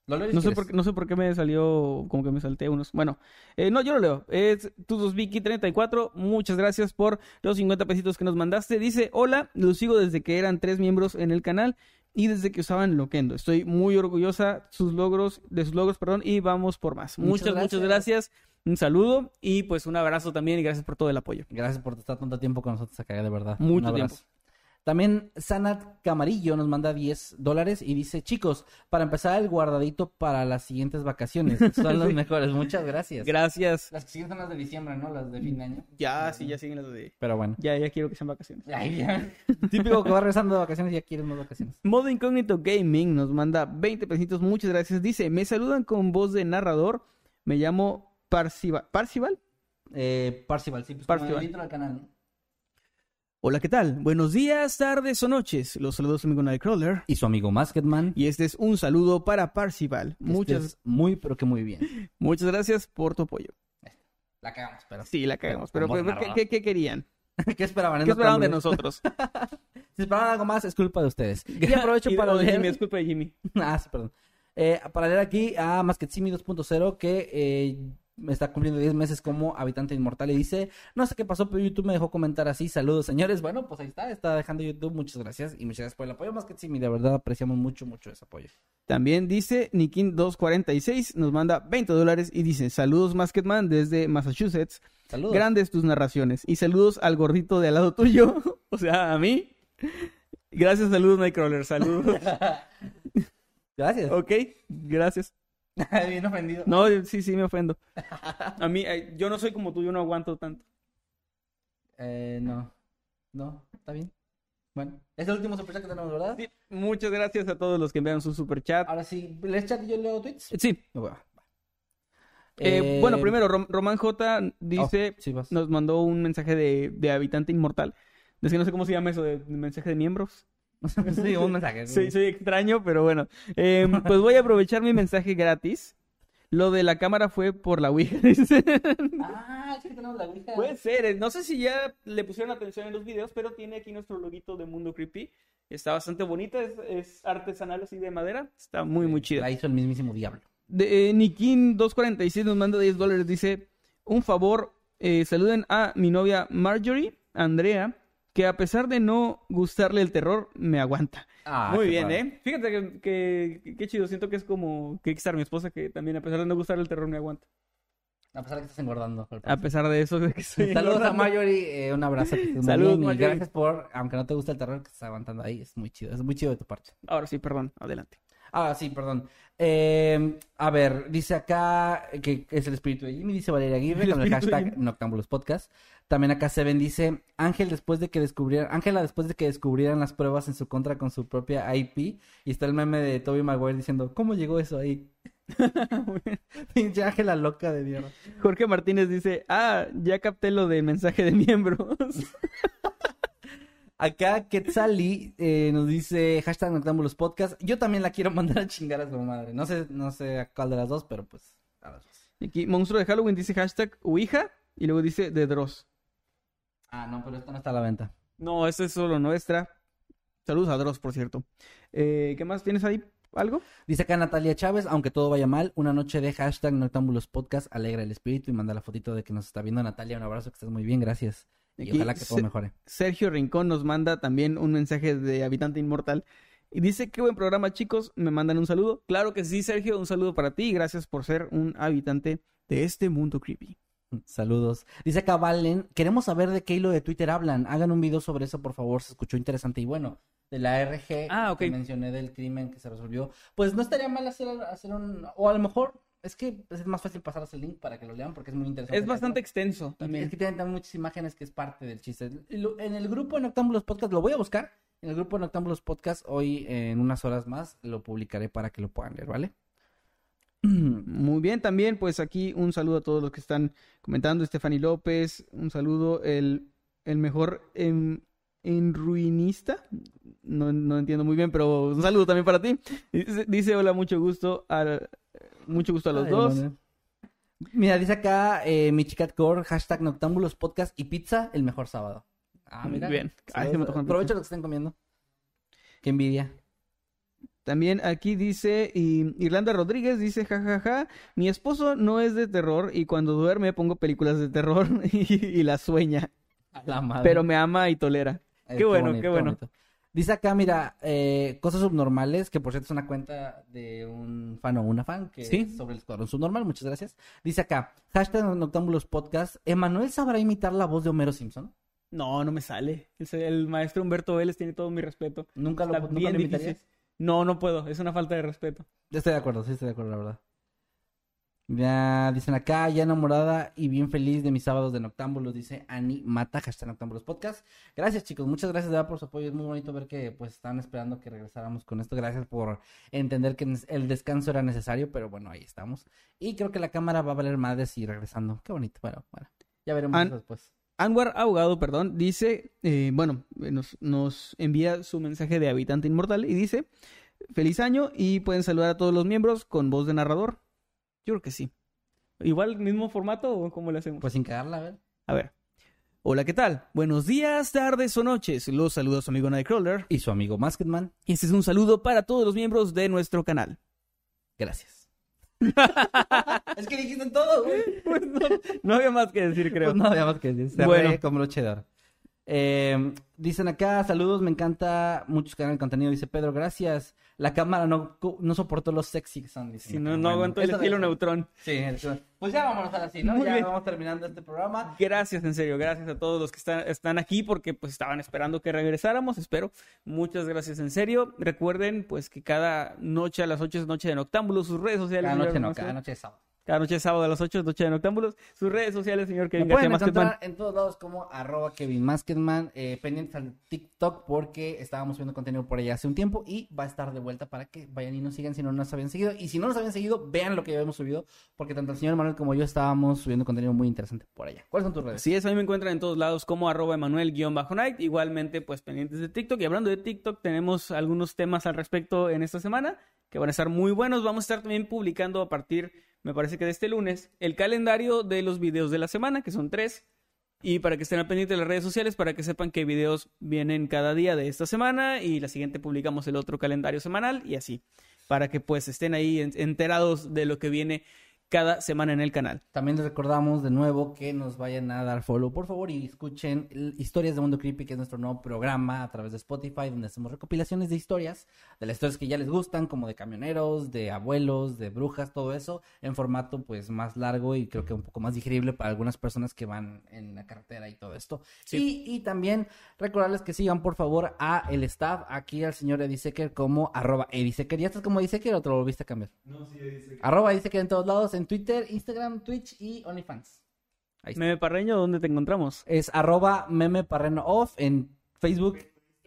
Lo No sé, por, qué- no sé por qué me salió como que me salté unos. Bueno, eh, no, yo lo leo. Es Tudos Vicky34. Muchas gracias por los 50 pesitos que nos mandaste. Dice: Hola, los sigo desde que eran tres miembros en el canal y desde que usaban Loquendo. Estoy muy orgullosa sus logros, de sus logros, perdón, y vamos por más. Muchas Muchas, muchas gracias. Un saludo y pues un abrazo también y gracias por todo el apoyo. Gracias por estar tanto tiempo con nosotros acá, de verdad. Mucho tiempo. También Sanat Camarillo nos manda 10 dólares y dice, chicos, para empezar el guardadito para las siguientes vacaciones. Son los Sí. mejores. Muchas gracias. Gracias. Las que siguen son las de diciembre, ¿no? Las de fin de año. Ya, sí, ya siguen las de... Pero bueno. Ya, ya quiero que sean vacaciones. Ya. Típico que va regresando de vacaciones y ya quieres más vacaciones. Modo Incógnito Gaming nos manda 20 pesitos, muchas gracias. Dice, me saludan con voz de narrador. Me llamo Parcival. ¿Parcival? Eh, Parcival, sí, pues Parcival. como el intro del canal, ¿no? Hola, ¿qué tal? Buenos días, tardes o noches. Los saludos amigo Nightcrawler. Y su amigo Masketman. Y este es un saludo para Parcival. Este Muchas, es muy, pero que muy bien. muchas gracias por tu apoyo. La cagamos, pero... Sí, la cagamos. Pero Pero, ¿qué, narrada. qué- qué querían? ¿Qué esperaban? ¿Qué esperaban de nosotros? Si esperaban algo más, es culpa de ustedes. Y aprovecho Y para de. Jimmy, es culpa de Jimmy. Ah, sí, perdón. Eh, para leer aquí a Masketsimi 2.0 que eh, me está cumpliendo 10 meses como habitante inmortal y dice, no sé qué pasó, pero YouTube me dejó comentar así, saludos señores. Bueno, pues ahí está, está dejando YouTube, muchas gracias y muchas gracias por el apoyo Masketsimi, de verdad apreciamos mucho, mucho ese apoyo. También dice Nikin246, nos manda 20 dólares y dice, saludos Masketman desde Massachusetts. Saludos. Grandes tus narraciones. Y saludos al gordito de al lado tuyo. o sea, a mí. Gracias, saludos Nightcrawler. Saludos. Gracias. ok, gracias. Bien ofendido. No, sí, sí, me ofendo. A mí, eh, yo no soy como tú, yo no aguanto tanto. Eh, no, no, está bien. Bueno, es el último superchat que tenemos, ¿verdad? Sí, muchas gracias a todos los que enviaron su super chat. Ahora sí, ¿lees chat y yo leo tweets? Sí, eh, Eh, bueno, primero, Rom- Román J dice, oh, sí, nos mandó un mensaje de, de habitante inmortal. Es que no sé cómo se llama eso, de, de mensaje de miembros. sí, un mensaje. Soy, soy extraño, pero bueno. Em, pues voy a aprovechar mi mensaje gratis. Lo de la cámara fue por la Ouija, dice. Ah, sí que tenemos la ouija. Puede ser. eh, No sé si ya le pusieron atención en los videos, pero tiene aquí nuestro loguito de Mundo Creepy. Está bastante bonita, es, es artesanal así de madera. Está muy, muy chida. La hizo el mismísimo diablo. De, eh, Nikin246 nos manda 10 dólares. Dice, un favor, eh, saluden a mi novia Marjorie, Andrea, que a pesar de no gustarle el terror, me aguanta. Ah, Muy bien, padre. ¿eh? Fíjate que, que, que chido. Siento que es como Kickstar, mi esposa, que también a pesar de no gustarle el terror, me aguanta. A pesar de que estás engordando. A pesar de eso, de que estoy Saludos a. Marjorie, eh, un abrazo. que Saludos, Marjorie. gracias por, aunque no te gusta el terror que estás aguantando ahí, es muy chido, es muy chido de tu parte. Ahora sí, perdón, adelante. Ah, sí, perdón. Eh, a ver, dice acá que es el espíritu de Jimmy, dice Valeria Aguirre El con el hashtag. Noctambulos Podcast. También acá Seven dice, Ángel después de que descubrieran, Ángela después de que descubrieran las pruebas en su contra con su propia IP, y está el meme de Toby Maguire diciendo, ¿cómo llegó eso ahí? Pinche Ángela loca de mierda. Jorge Martínez dice, ah, ya capté lo del mensaje de miembros. Acá Quetzali eh, nos dice hashtag Noctámbulos Podcast. Yo también la quiero mandar a chingar a su madre. No sé, no sé a cuál de las dos, pero pues a las dos. Aquí, Monstruo de Halloween dice hashtag Ouija y luego dice The Dross. Ah, no, pero esta no está a la venta. No, esta es solo nuestra. Saludos a Dross, por cierto. Eh, ¿Qué más tienes ahí? ¿Algo? Dice acá Natalia Chávez, aunque todo vaya mal, una noche de hashtag Noctámbulos Podcast alegra el espíritu y manda la fotito de que nos está viendo Natalia. Un abrazo, que estés muy bien, gracias. Y Aquí ojalá que todo mejore. Sergio Rincón nos manda también un mensaje de Habitante Inmortal. Y dice, qué buen programa, chicos. Me mandan un saludo. Claro que sí, Sergio. Un saludo para ti y gracias por ser un habitante de este mundo creepy. Saludos. Dice acá Valen, queremos saber de qué hilo de Twitter hablan. Hagan un video sobre eso, por favor. Se escuchó interesante. Y bueno, de la RG Ah, ok. que mencioné del crimen que se resolvió. Pues no estaría mal hacer, hacer un... O a lo mejor es que es más fácil pasarles el link para que lo lean porque es muy interesante. Es bastante extenso Es también. que tienen también muchas imágenes que es parte del chiste. En el grupo de Noctámbulos Podcast, lo voy a buscar. En el grupo de Noctámbulos Podcast, hoy en unas horas más, lo publicaré para que lo puedan leer, ¿vale? Muy bien, también pues aquí un saludo a todos los que están comentando. Stephanie López, un saludo. El, el mejor en, enruinista. No, no entiendo muy bien, pero un saludo también para ti. Dice, dice, hola, mucho gusto. A, mucho gusto a los Ay, dos. Mira, dice acá eh, Michicat Core, hashtag Noctámbulos Podcast y pizza, el mejor sábado. Ah, mira. Bien. Ay, Saludos. se me antojó una Aprovecha pizza. lo que estén comiendo. Qué envidia. También aquí dice y Irlanda Rodríguez dice jajaja, mi esposo no es de terror y cuando duerme pongo películas de terror y, y la sueña, A la madre. pero me ama y tolera. Eh, qué bueno, bonito, qué bueno. bonito. Dice acá, mira, eh, cosas subnormales, que por cierto es una cuenta de un fan o una fan que Sí. es sobre el escuadrón subnormal, muchas gracias. Dice acá, hashtag Noctámbulos Podcast, ¿Emanuel sabrá imitar la voz de Homero Simpson? No, no me sale. El, el maestro Humberto Vélez tiene todo mi respeto. Nunca lo, Está nunca bien lo difícil. No, no puedo. Es una falta de respeto. Estoy de acuerdo, sí estoy de acuerdo, la verdad. Ya dicen acá, ya enamorada y bien feliz de mis sábados de Noctámbulos, dice Ani Mata, hashtag Noctámbulos Podcast. Gracias chicos, muchas gracias de verdad por su apoyo. Es muy bonito ver que pues están esperando que regresáramos con esto. Gracias por entender que el descanso era necesario, pero bueno, ahí estamos. Y creo que la cámara va a valer madres y regresando. Qué bonito, bueno, bueno. Ya veremos An- eso después. Anwar Abogado, perdón, dice, eh, bueno, eh, nos, nos envía su mensaje de habitante inmortal y dice, feliz año y pueden saludar a todos los miembros con voz de narrador. Yo creo que sí. Igual, mismo formato o cómo le hacemos? Pues sin cagarla, a ver. A ver. Hola, ¿qué tal? Buenos días, tardes o noches. Los saludos a su amigo Nightcrawler. Y su amigo Masketman, Y este es un saludo para todos los miembros de nuestro canal. gracias. es que dijiste todo, güey. Pues no, no había más que decir, creo. Pues no había más que decir. Se Bueno. como broche de oro. Eh, dicen acá, saludos, me encanta mucho canal de contenido, dice Pedro, gracias. La cámara no, no soportó los sexy que son. dicen Si no, no Bueno, aguanto el estilo neutrón. Sí, pues ya vámonos ahora sí, ¿no? Muy ya bien. vamos terminando este programa. Gracias, en serio, gracias a todos los que están, están aquí porque pues estaban esperando que regresáramos, espero. Muchas gracias, en serio. Recuerden pues que cada noche a las 8 es noche de Noctámbulos, sus redes sociales. Cada noche no, cada noche es sábado. Cada noche es sábado a las 8 es noche de Noctámbulos, sus redes sociales, señor Me Kevin García pueden encontrar en todos lados como arroba Kevin Masketman, eh, pendientes al TikTok porque estábamos subiendo contenido por allá hace un tiempo y va a estar de vuelta para que vayan y nos sigan si no nos habían seguido. Y si no nos habían seguido, vean lo que ya habíamos subido porque tanto el señor Manuel como yo estábamos subiendo contenido muy interesante por allá. ¿Cuáles son tus redes? Así es, a mí me encuentran en todos lados como arroba Emanuel-Night, igualmente pues pendientes de TikTok. Y hablando de TikTok, tenemos algunos temas al respecto en esta semana que van a estar muy buenos. Vamos a estar también publicando a partir, me parece que de este lunes, el calendario de los videos de la semana, que son tres. Y para que estén al pendiente de las redes sociales, para que sepan qué videos vienen cada día de esta semana y la siguiente publicamos el otro calendario semanal y así, para que pues estén ahí en- enterados de lo que viene cada semana en el canal. También les recordamos de nuevo que nos vayan a dar follow, por favor, y escuchen el- Historias de Mundo Creepy, que es nuestro nuevo programa a través de Spotify, donde hacemos recopilaciones de historias, de las historias que ya les gustan, como de camioneros, de abuelos, de brujas, todo eso, en formato pues más largo y creo que un poco más digerible para algunas personas que van en la carretera y todo esto. Sí. Y, y también recordarles que sigan por favor a el staff, aquí al señor Eddie Secker como arroba Eddie Secker. ¿Ya estás como Eddie Secker o te lo volviste a cambiar? Arroba dice que en todos lados, en Twitter, Instagram, Twitch y OnlyFans. Ahí está. Meme Parreño, ¿dónde te encontramos? Es arroba meme parreno off en Facebook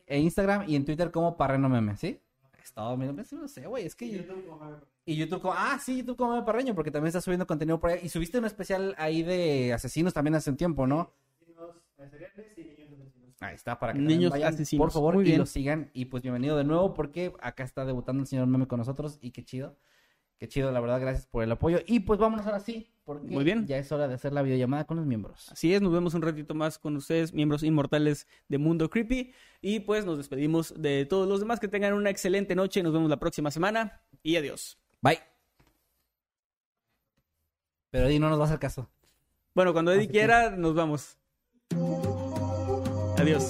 e Instagram y en Twitter como parreno meme, ¿sí? Es todo, mira, no sé, güey, es que... Y YouTube como, ah, sí, YouTube como meme parreño, porque también está subiendo contenido por ahí. Y subiste un especial ahí de asesinos también hace un tiempo, ¿no? Ahí está, para que Niños vayan, asesinos. por favor, Muy y bien. lo sigan. Y pues bienvenido de nuevo, porque acá está debutando el señor Meme con nosotros y qué chido. Qué chido, la verdad, gracias por el apoyo. Y pues vámonos ahora sí, porque Muy bien. ya es hora de hacer la videollamada con los miembros. Así es, nos vemos un ratito más con ustedes, miembros inmortales de Mundo Creepy. Y pues nos despedimos de todos los demás. Que tengan una excelente noche. Nos vemos la próxima semana. Y adiós. Bye. Pero Eddie no nos va a hacer caso. Bueno, cuando Eddie Así que- quiera, nos vamos. Adiós.